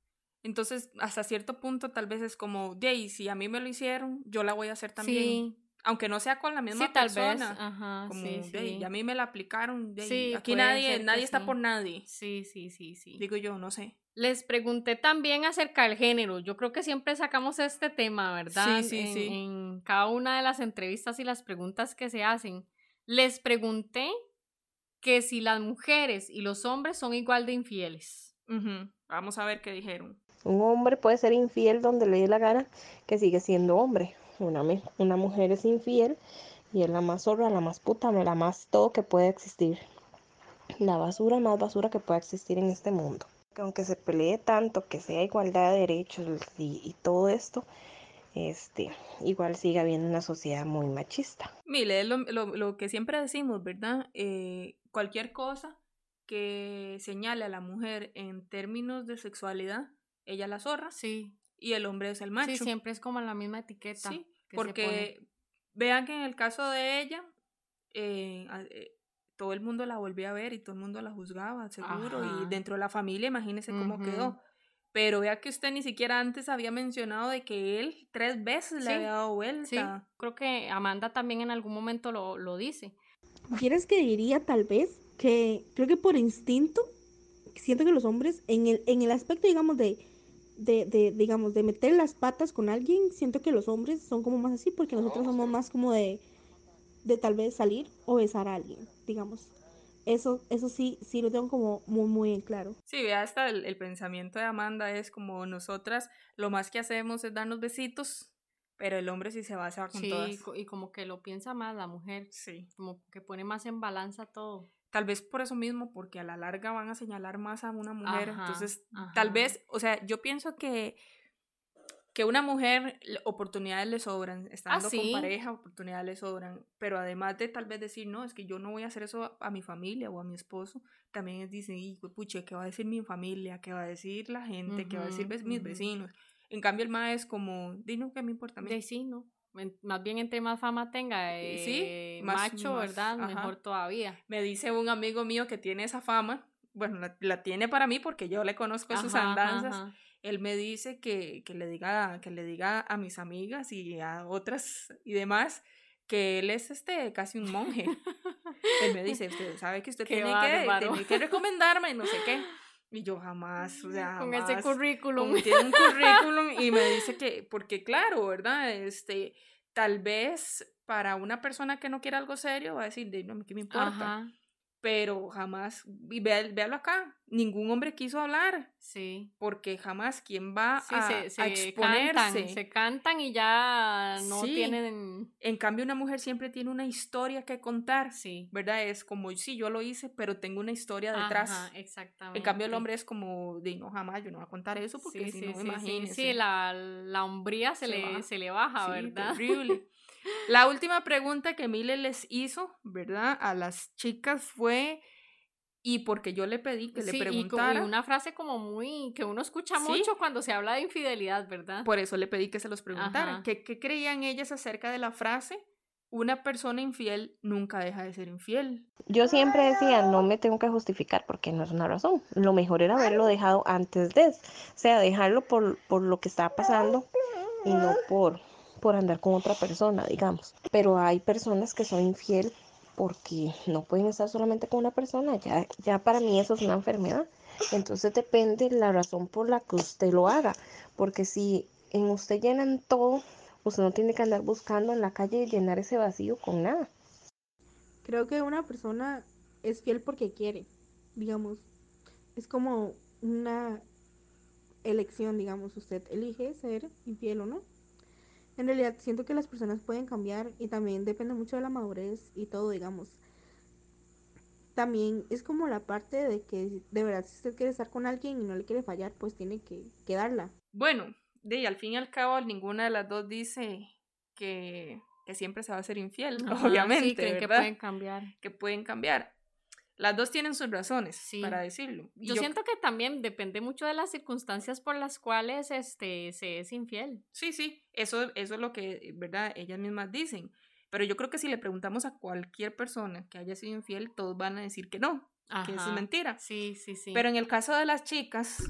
Entonces, hasta cierto punto, tal vez es como, de si a mí me lo hicieron, yo la voy a hacer también. Sí. Aunque no sea con la misma sí, tal persona. Vez. Ajá, como, sí, sí. y a mí me la aplicaron. sí, aquí nadie, nadie está por nadie. Sí, sí, sí, sí. Digo yo, no sé. Les pregunté también acerca del género. Yo creo que siempre sacamos este tema, ¿verdad? Sí, sí, sí. En cada una de las entrevistas y las preguntas que se hacen. Les pregunté que si las mujeres y los hombres son igual de infieles. Vamos a ver qué dijeron. Un hombre puede ser infiel donde le dé la gana, que sigue siendo hombre. Una, una mujer es infiel y es la más zorra, la más puta, la más todo que puede existir. La basura más basura que pueda existir en este mundo. Aunque se pelee tanto, que sea igualdad de derechos y, todo esto, este, igual sigue habiendo una sociedad muy machista. Mire, es lo, lo, que siempre decimos, ¿verdad? Eh, cualquier cosa que señale a la mujer en términos de sexualidad, ella la zorra. Sí. Y el hombre es el macho. Sí, siempre es como la misma etiqueta. Sí, porque vean que en el caso de ella, eh, eh, todo el mundo la volvía a ver y todo el mundo la juzgaba, seguro. Y dentro de la familia, imagínese cómo quedó. Pero vea que usted ni siquiera antes había mencionado de que él tres veces le había dado vuelta. Sí, creo que Amanda también en algún momento lo, lo dice. ¿Quieres que diría tal vez que creo que por instinto siento que los hombres en el, en el aspecto digamos de, de, de, digamos de meter las patas con alguien siento que los hombres son como más así porque nosotros somos más como de de tal vez salir o besar a alguien digamos eso, eso sí, sí lo tengo como muy, muy en claro. Sí, vea, hasta el, pensamiento de Amanda es como nosotras, lo más que hacemos es darnos besitos, pero el hombre sí se va a hacer con sí, y como que lo piensa más la mujer. Sí. Como que pone más en balanza todo. Tal vez por eso mismo, porque a la larga van a señalar más a una mujer. Entonces, tal vez, o sea, yo pienso que que una mujer oportunidades le sobran, estando con pareja, oportunidades le sobran, pero además de tal vez decir, no, es que yo no voy a hacer eso a, mi familia o a mi esposo, también es dicen, y puche, ¿qué va a decir mi familia? ¿Qué va a decir la gente? ¿Qué va a decir mis vecinos? En cambio, el ma es como, dino, ¿qué me importa a mí? sí, no. Más bien entre más fama tenga, eh, macho, ¿verdad? Mejor todavía. Me dice un amigo mío que tiene esa fama, bueno, la, tiene para mí porque yo le conozco sus andanzas él me dice que, le diga, que le diga a mis amigas y a otras y demás que él es este casi un monje. él me dice, usted sabe que usted tiene que, que, recomendarme y no sé qué. Y yo jamás, o sea, con ese currículum. tiene un currículum y me dice que, porque claro, ¿verdad? Este, tal vez para una persona que no quiere algo serio va a decir, no, ¿qué me importa? Pero jamás, y véalo acá, ningún hombre quiso hablar. Sí. Porque jamás, ¿quién va a, se, exponerse? Cantan, se cantan y ya no tienen... En cambio, una mujer siempre tiene una historia que contar. Sí. ¿Verdad? Es como, sí, yo lo hice, pero tengo una historia detrás. Ajá, exactamente. En cambio, el hombre es como, de no, jamás, yo no voy a contar eso porque si no, imagínese. Sí, la, la hombría se, le, se le baja, ¿verdad? Terrible. La última pregunta que Mile les hizo, ¿verdad? A las chicas fue, y porque yo le pedí que le preguntara. Y, una frase como muy, que uno escucha mucho cuando se habla de infidelidad, ¿verdad? Por eso le pedí que se los preguntara. ¿Qué, ¿Qué creían ellas acerca de la frase? Una persona infiel nunca deja de ser infiel. Yo siempre decía, no me tengo que justificar porque no es una razón. Lo mejor era haberlo dejado antes de, o sea, dejarlo por, por lo que estaba pasando y no por, por andar con otra persona, digamos. Pero hay personas que son infiel porque no pueden estar solamente con una persona, ya, ya para mí eso es una enfermedad. Entonces depende la razón por la que usted lo haga, porque si en usted llenan todo, usted no tiene que andar buscando en la calle y llenar ese vacío con nada. Creo que una persona es fiel porque quiere, digamos. Es como una elección, digamos, usted elige ser infiel o no. En realidad siento que las personas pueden cambiar y también depende mucho de la madurez y todo, digamos. También es como la parte de que de verdad si usted quiere estar con alguien y no le quiere fallar, pues tiene que, que darla. Bueno, de al fin y al cabo ninguna de las dos dice que, que siempre se va a ser infiel, obviamente. que pueden cambiar. Que pueden cambiar. Las dos tienen sus razones para decirlo. Yo, siento que también depende mucho de las circunstancias por las cuales este, se es infiel. Sí, sí, eso, eso es lo que, ¿verdad? Ellas mismas dicen. Pero yo creo que si le preguntamos a cualquier persona que haya sido infiel, todos van a decir que no, que eso es mentira. Sí, sí, sí. Pero en el caso de las chicas,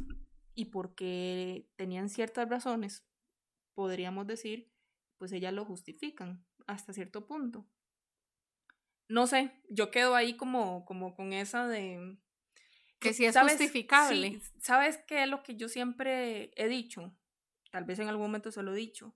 y porque tenían ciertas razones, podríamos decir, pues ellas lo justifican hasta cierto punto no sé, yo quedo ahí como, como con esa de... Que si es justificable. ¿Sabes qué es lo que yo siempre he dicho? Tal vez en algún momento se lo he dicho.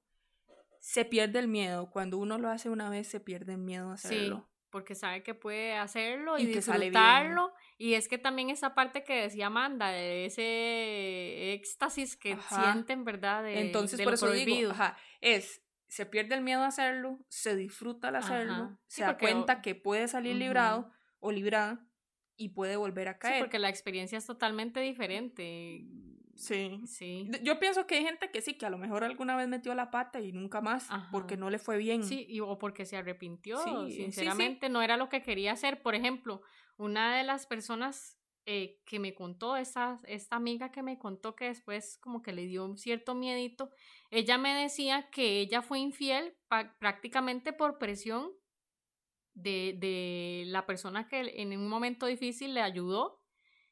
Se pierde el miedo. Cuando uno lo hace una vez, se pierde el miedo a hacerlo. porque sabe que puede hacerlo y, disfrutarlo. Y es que también esa parte que decía Amanda, de ese éxtasis que sienten, ¿verdad? De, Entonces, por eso digo, es, se pierde el miedo a hacerlo, se disfruta al hacerlo, se da cuenta que puede salir librado o librada y puede volver a caer. Sí, porque la experiencia es totalmente diferente. Sí. Sí. Yo pienso que hay gente que sí, que a lo mejor alguna vez metió la pata y nunca más porque no le fue bien. Sí, y, o porque se arrepintió. Sinceramente, no era lo que quería hacer. Por ejemplo, una de las personas eh, que me contó, esa, esta amiga que me contó que después como que le dio un cierto miedito, ella me decía que ella fue infiel prácticamente por presión de, de la persona que en un momento difícil le ayudó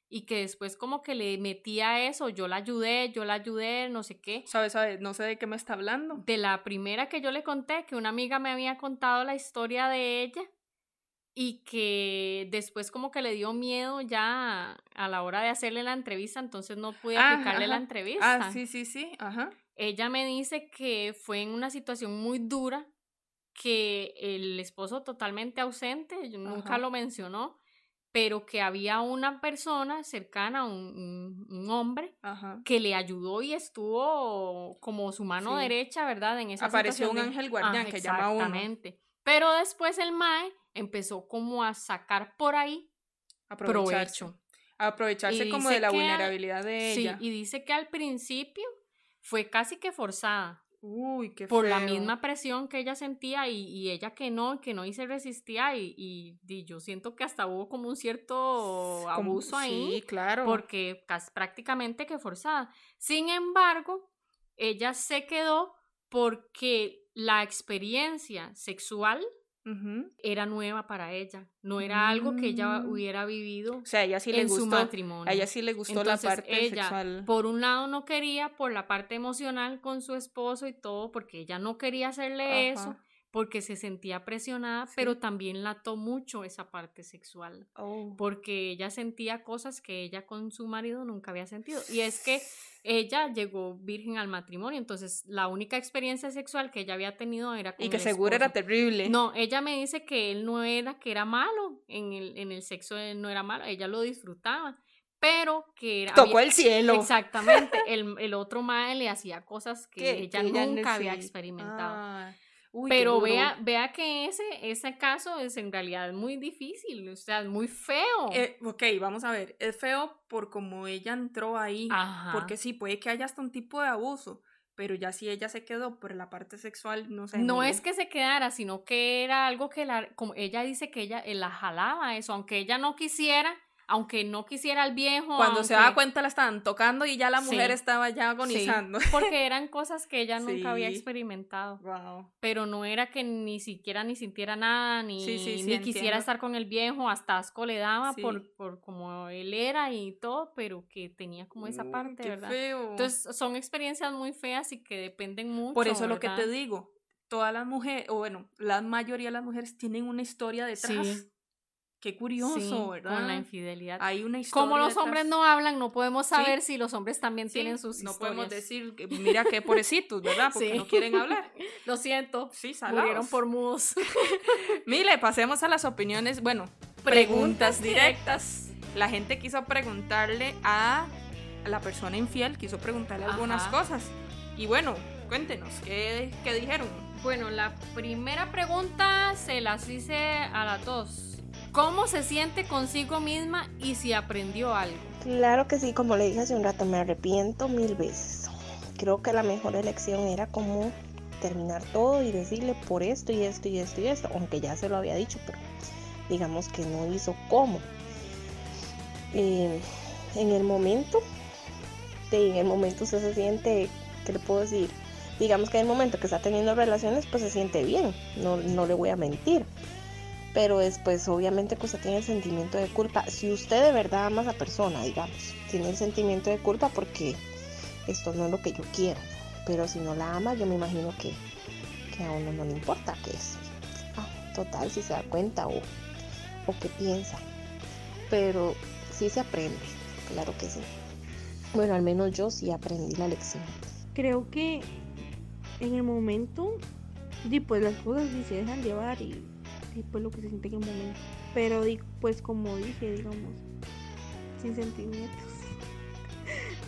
y que después como que le metía eso, yo la ayudé, yo la ayudé, no sé qué. ¿Sabes? ¿Sabe? No sé de qué me está hablando. De la primera que yo le conté, que una amiga me había contado la historia de ella y que después como que le dio miedo ya a la hora de hacerle la entrevista, entonces no pude aplicarle la entrevista. Ah, sí, sí, sí, ajá. Ella me dice que fue en una situación muy dura, que el esposo totalmente ausente, nunca lo mencionó, pero que había una persona cercana, un, un, hombre, que le ayudó y estuvo como su mano derecha, ¿verdad? En esa Apareció un ángel guardián que llama a uno. Exactamente. Pero después el Mae empezó como a sacar por ahí provecho. aprovecharse como de la vulnerabilidad de ella. Sí, y dice que al principio fue casi que forzada. Uy, qué Por la misma presión que ella sentía y, ella que no, que no y se resistía y, y, yo siento que hasta hubo como un cierto abuso ahí. Sí, claro. Porque casi, prácticamente que forzada. Sin embargo, ella se quedó porque la experiencia sexual era nueva para ella, no era algo que ella mm. hubiera vivido o sea, ella sí le en su matrimonio. A ella sí le gustó la parte ella, sexual. Por un lado no quería por la parte emocional con su esposo y todo, porque ella no quería hacerle eso, porque se sentía presionada, pero también lató mucho esa parte sexual, oh. porque ella sentía cosas que ella con su marido nunca había sentido. Y es que ella llegó virgen al matrimonio, entonces la única experiencia sexual que ella había tenido era con Y que seguro era terrible. No, ella me dice que él no era, que era malo, en el, en el sexo él no era malo, ella lo disfrutaba pero que era, tocó el cielo. Exactamente, el, el otro madre le hacía cosas que ella nunca había experimentado. Ah. Pero vea, vea que ese, ese caso es en realidad muy difícil, o sea, es muy feo. Eh, ok, vamos a ver, es feo por cómo ella entró ahí, porque sí, puede que haya hasta un tipo de abuso, pero ya si ella se quedó por la parte sexual, no sé. No es que se quedara, sino que era algo que la, como ella dice que ella la jalaba eso, aunque ella no quisiera, aunque no quisiera al viejo. Cuando se daba cuenta la estaban tocando y ya la mujer estaba ya agonizando. porque eran cosas que ella nunca había experimentado. Pero no era que ni siquiera ni sintiera nada, ni, ni quisiera estar con el viejo, hasta asco le daba por, por como él era y todo, pero que tenía como esa parte, ¿verdad? Entonces son experiencias muy feas y que dependen mucho. Por eso lo que te digo, todas las mujeres, o bueno, la mayoría de las mujeres tienen una historia detrás. Qué curioso, ¿verdad? Con la infidelidad. Hay una historia. Como los hombres no hablan, no podemos saber si los hombres también tienen sus no historias. No podemos decir, que, mira qué pobrecitos, ¿verdad? Porque no quieren hablar. Lo siento. Sí, salados. Murieron por mudos. Mire, pasemos a las opiniones, bueno, preguntas, directas. La gente quiso preguntarle a la persona infiel, quiso preguntarle algunas cosas. Y bueno, cuéntenos, ¿qué, ¿qué dijeron? Bueno, la primera pregunta se las hice a las dos ¿Cómo se siente consigo misma y si aprendió algo? Claro que sí, como le dije hace un rato, me arrepiento mil veces. Creo que la mejor elección era como terminar todo y decirle por esto y esto y esto y esto, aunque ya se lo había dicho, pero digamos que no hizo cómo. Eh, en el momento, en el momento usted se siente, ¿qué le puedo decir? Digamos que en el momento que está teniendo relaciones, pues se siente bien, no, no le voy a mentir pero después obviamente que usted tiene el sentimiento de culpa. Si usted de verdad ama a esa persona, digamos, tiene el sentimiento de culpa porque esto no es lo que yo quiero, pero si no la ama, yo me imagino que, a uno no le importa que es. Ah, total, si se da cuenta o, o qué piensa. Pero sí se aprende, claro que sí. Bueno, al menos yo sí aprendí la lección. Creo que en el momento, pues las cosas sí se dejan llevar y y pues lo que se siente en el momento. Pero pues como dije, digamos, sin sentimientos.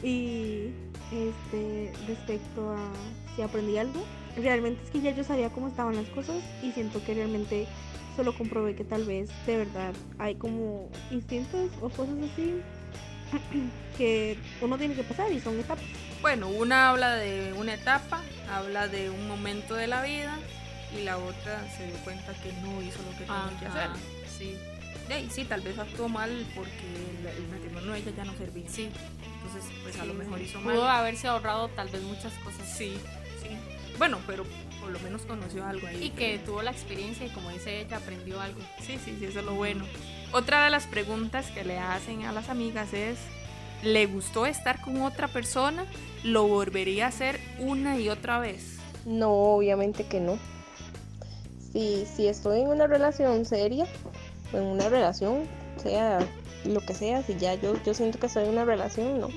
y este respecto a si aprendí algo, realmente es que ya yo sabía cómo estaban las cosas y siento que realmente solo comprobé que tal vez de verdad hay como instintos o cosas así que uno tiene que pasar y son etapas. Bueno, una habla de una etapa, habla de un momento de la vida y la otra se dio cuenta que no hizo lo que tenía que hacer. Sí. Y sí, tal vez actuó mal porque el, matrimonio de ella ya no servía. Sí. Entonces, pues a lo mejor hizo mal. Pudo haberse ahorrado tal vez muchas cosas. Sí, sí. Bueno, pero por lo menos conoció algo ahí. Y que tuvo la experiencia y como dice ella, aprendió algo. Sí, sí, sí, eso es lo bueno. Otra de las preguntas que le hacen a las amigas es, ¿le gustó estar con otra persona? ¿Lo volvería a hacer una y otra vez? No, obviamente que no. Si, si estoy en una relación seria, en una relación, sea lo que sea, si ya yo, yo siento que estoy en una relación, no.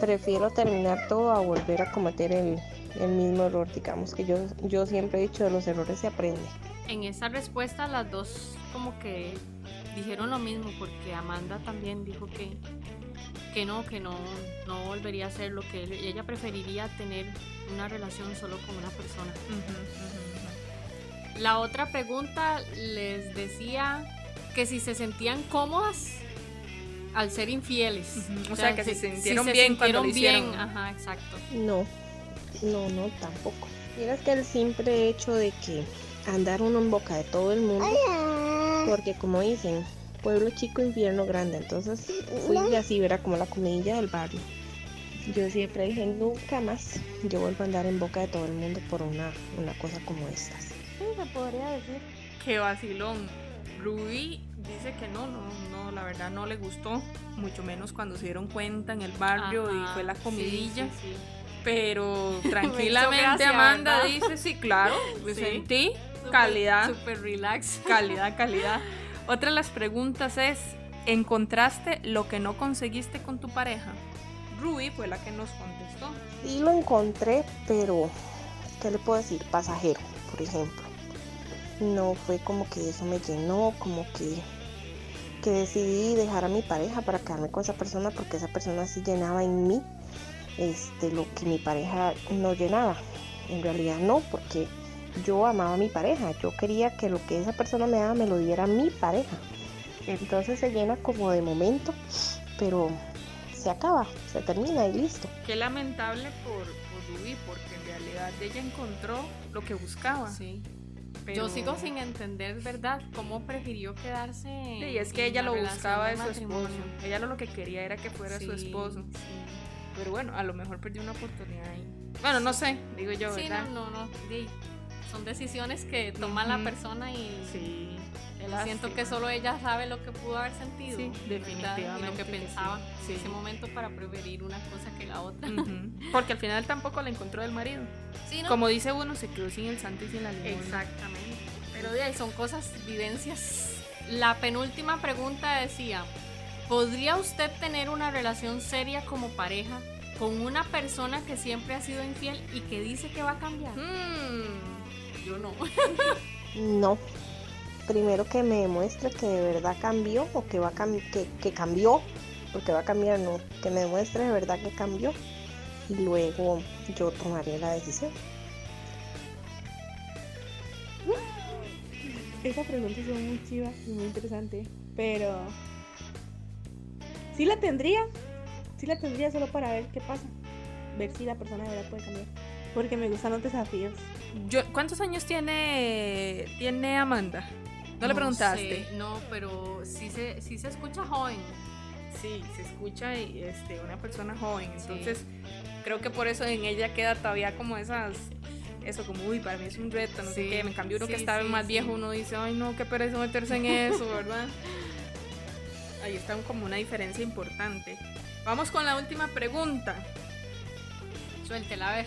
Prefiero terminar todo a volver a cometer el, el mismo error, digamos que yo, yo siempre he dicho de los errores se aprende. En esa respuesta las dos como que dijeron lo mismo porque Amanda también dijo que, que no, que no, no volvería a hacer lo que ella preferiría tener una relación solo con una persona. La otra pregunta les decía que si se sentían cómodas al ser infieles. o, sea, que si, se sintieron bien cuando lo hicieron. Bien. Ajá, exacto. No, no, no, tampoco. Mira que el simple hecho de que andar uno en boca de todo el mundo, porque como dicen, pueblo chico, infierno grande, entonces fui así, era como la comidilla del barrio. Yo siempre dije, nunca más yo vuelvo a andar en boca de todo el mundo por una, una cosa como estas. Sí, se podría decir. Qué vacilón. Ruby dice que no, no, no, la verdad no le gustó, mucho menos cuando se dieron cuenta en el barrio y fue la comidilla. Pero tranquilamente Amanda dice, sí, claro, me sentí calidad. Super relax. Calidad, calidad. Otra de las preguntas es, ¿encontraste lo que no conseguiste con tu pareja? Ruby fue la que nos contestó. Sí lo encontré, pero ¿qué le puedo decir? Pasajero, por ejemplo. No fue como que eso me llenó, como que, que decidí dejar a mi pareja para quedarme con esa persona porque esa persona sí llenaba en mí este, lo que mi pareja no llenaba. En realidad no, porque yo amaba a mi pareja, yo quería que lo que esa persona me daba me lo diera mi pareja. Entonces se llena como de momento, pero se acaba, se termina y listo. Qué lamentable por, por Ruby, porque en realidad ella encontró lo que buscaba. Sí. Yo sigo sin entender, ¿verdad?, cómo prefirió quedarse. Sí, es que ella lo buscaba de su esposo. Ella lo que quería era que fuera su esposo. Pero bueno, a lo mejor perdió una oportunidad ahí. Bueno, no sé, digo yo, ¿verdad? Sí, no, no, no. Son decisiones que toma la persona y. Sí. Siento que solo ella sabe lo que pudo haber sentido. Sí, definitivamente. Y lo que pensaba en ese momento para preferir una cosa que la otra. Porque al final tampoco la encontró del marido. Como dice uno, se quedó sin el santo y sin la limón. Exactamente. Pero de ahí son cosas, vivencias. La penúltima pregunta decía: ¿Podría usted tener una relación seria como pareja con una persona que siempre ha sido infiel y que dice que va a cambiar? Hmm, yo no. no. Primero que me demuestre que de verdad cambió o que va a que, que cambió, porque va a cambiar, no. Que me demuestre de verdad que cambió y luego yo tomaré la decisión. Esa pregunta es muy chiva y muy interesante, pero sí la tendría. Sí la tendría solo para ver qué pasa. Ver si la persona de verdad puede cambiar. Porque me gustan los desafíos. Yo, ¿Cuántos años tiene, tiene Amanda? ¿No, le preguntaste? no, pero sí se, sí se escucha joven. Sí, se escucha este, una persona joven. Entonces, creo que por eso en ella queda todavía como esas eso como, uy, para mí es un reto, no sé qué. Me cambió uno que estaba más viejo, uno dice, ay, no, qué pereza meterse en eso, ¿verdad? ahí está como una diferencia importante. Vamos con la última pregunta. Suéltela a ver.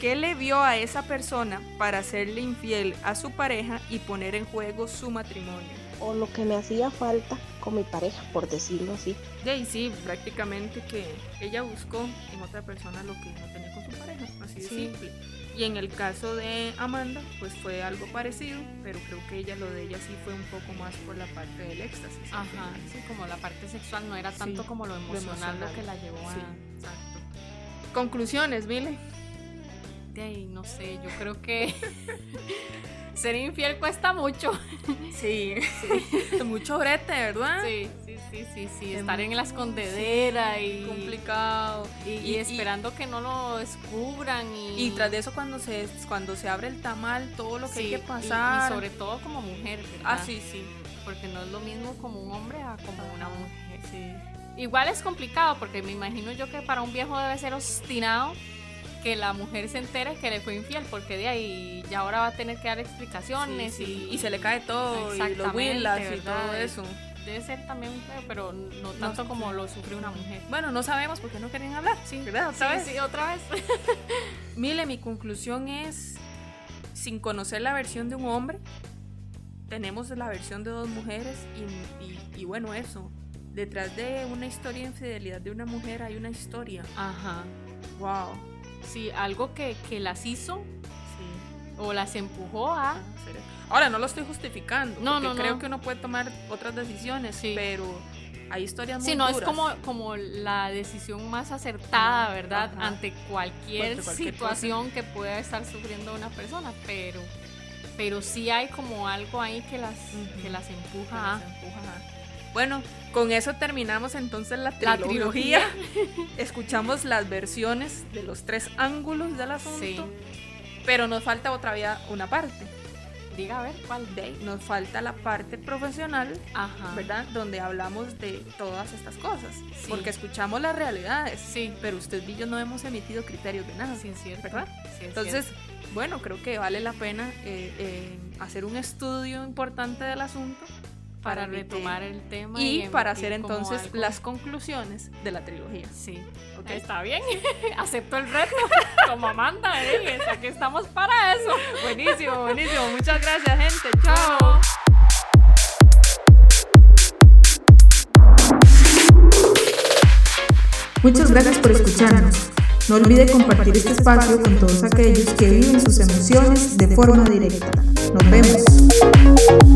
¿Qué le vio a esa persona para hacerle infiel a su pareja y poner en juego su matrimonio? O lo que me hacía falta con mi pareja, por decirlo así. De sí, prácticamente que ella buscó en otra persona lo que no tenía con su pareja, así de simple. Y en el caso de Amanda, pues fue algo parecido, pero creo que ella lo de ella sí fue un poco más por la parte del éxtasis. Ajá, sí, como la parte sexual no era tanto como lo emocional, lo, que la llevó a... exacto. Conclusiones, Mile. De ahí, no sé, yo creo que ser infiel cuesta mucho. Sí, sí. mucho brete, ¿verdad? Sí, sí, sí, sí, sí. Estar en la escondedera y. Complicado. Y, esperando que no lo descubran. Y... tras de eso, cuando se, cuando se abre el tamal, todo lo que hay que pasar. Y, sobre todo como mujer, ¿verdad? Ah, sí, sí. Porque no es lo mismo como un hombre a como una mujer. Sí. Igual es complicado, porque me imagino yo que para un viejo debe ser obstinado que la mujer se entere que le fue infiel, porque de ahí ya ahora va a tener que dar explicaciones Y, se le cae todo, y los willas y todo eso. Debe ser también feo, pero no tanto como lo sufrió una mujer. Bueno, no sabemos porque no querían hablar. Sí, ¿verdad? ¿Otra vez? Sí, otra vez. Mire, mi conclusión es, sin conocer la versión de un hombre, tenemos la versión de dos mujeres y, y bueno, eso. Detrás de una historia de infidelidad de una mujer hay una historia. Ajá. Wow Sí, algo que, las hizo o las empujó a... Ah, Ahora, no lo estoy justificando, no, porque no, creo que uno puede tomar otras decisiones, pero hay historias muy Sí, no, es como, como la decisión más acertada, ¿verdad? Ante cualquier, situación que pueda estar sufriendo una persona, pero pero sí hay como algo ahí que las, que las empuja. Bueno, con eso terminamos entonces la trilogía. Escuchamos las versiones de los tres ángulos del asunto. Sí. Pero nos falta otra vez una parte. Diga a ver cuál. De, nos falta la parte profesional, ¿verdad? Donde hablamos de todas estas cosas. Porque escuchamos las realidades. Sí. Pero usted y yo no hemos emitido criterios de nada. Sí, es cierto. ¿Verdad? Entonces, bueno, creo que vale la pena eh, eh, hacer un estudio importante del asunto para retomar el tema y, para hacer entonces las conclusiones de la trilogía. Sí, okay. está bien, acepto el reto como Amanda, ¿eh? aquí estamos para eso. Buenísimo, buenísimo, muchas gracias gente, chao. Muchas gracias por escucharnos. No olvide compartir este espacio con todos aquellos que viven sus emociones de forma directa. Nos vemos.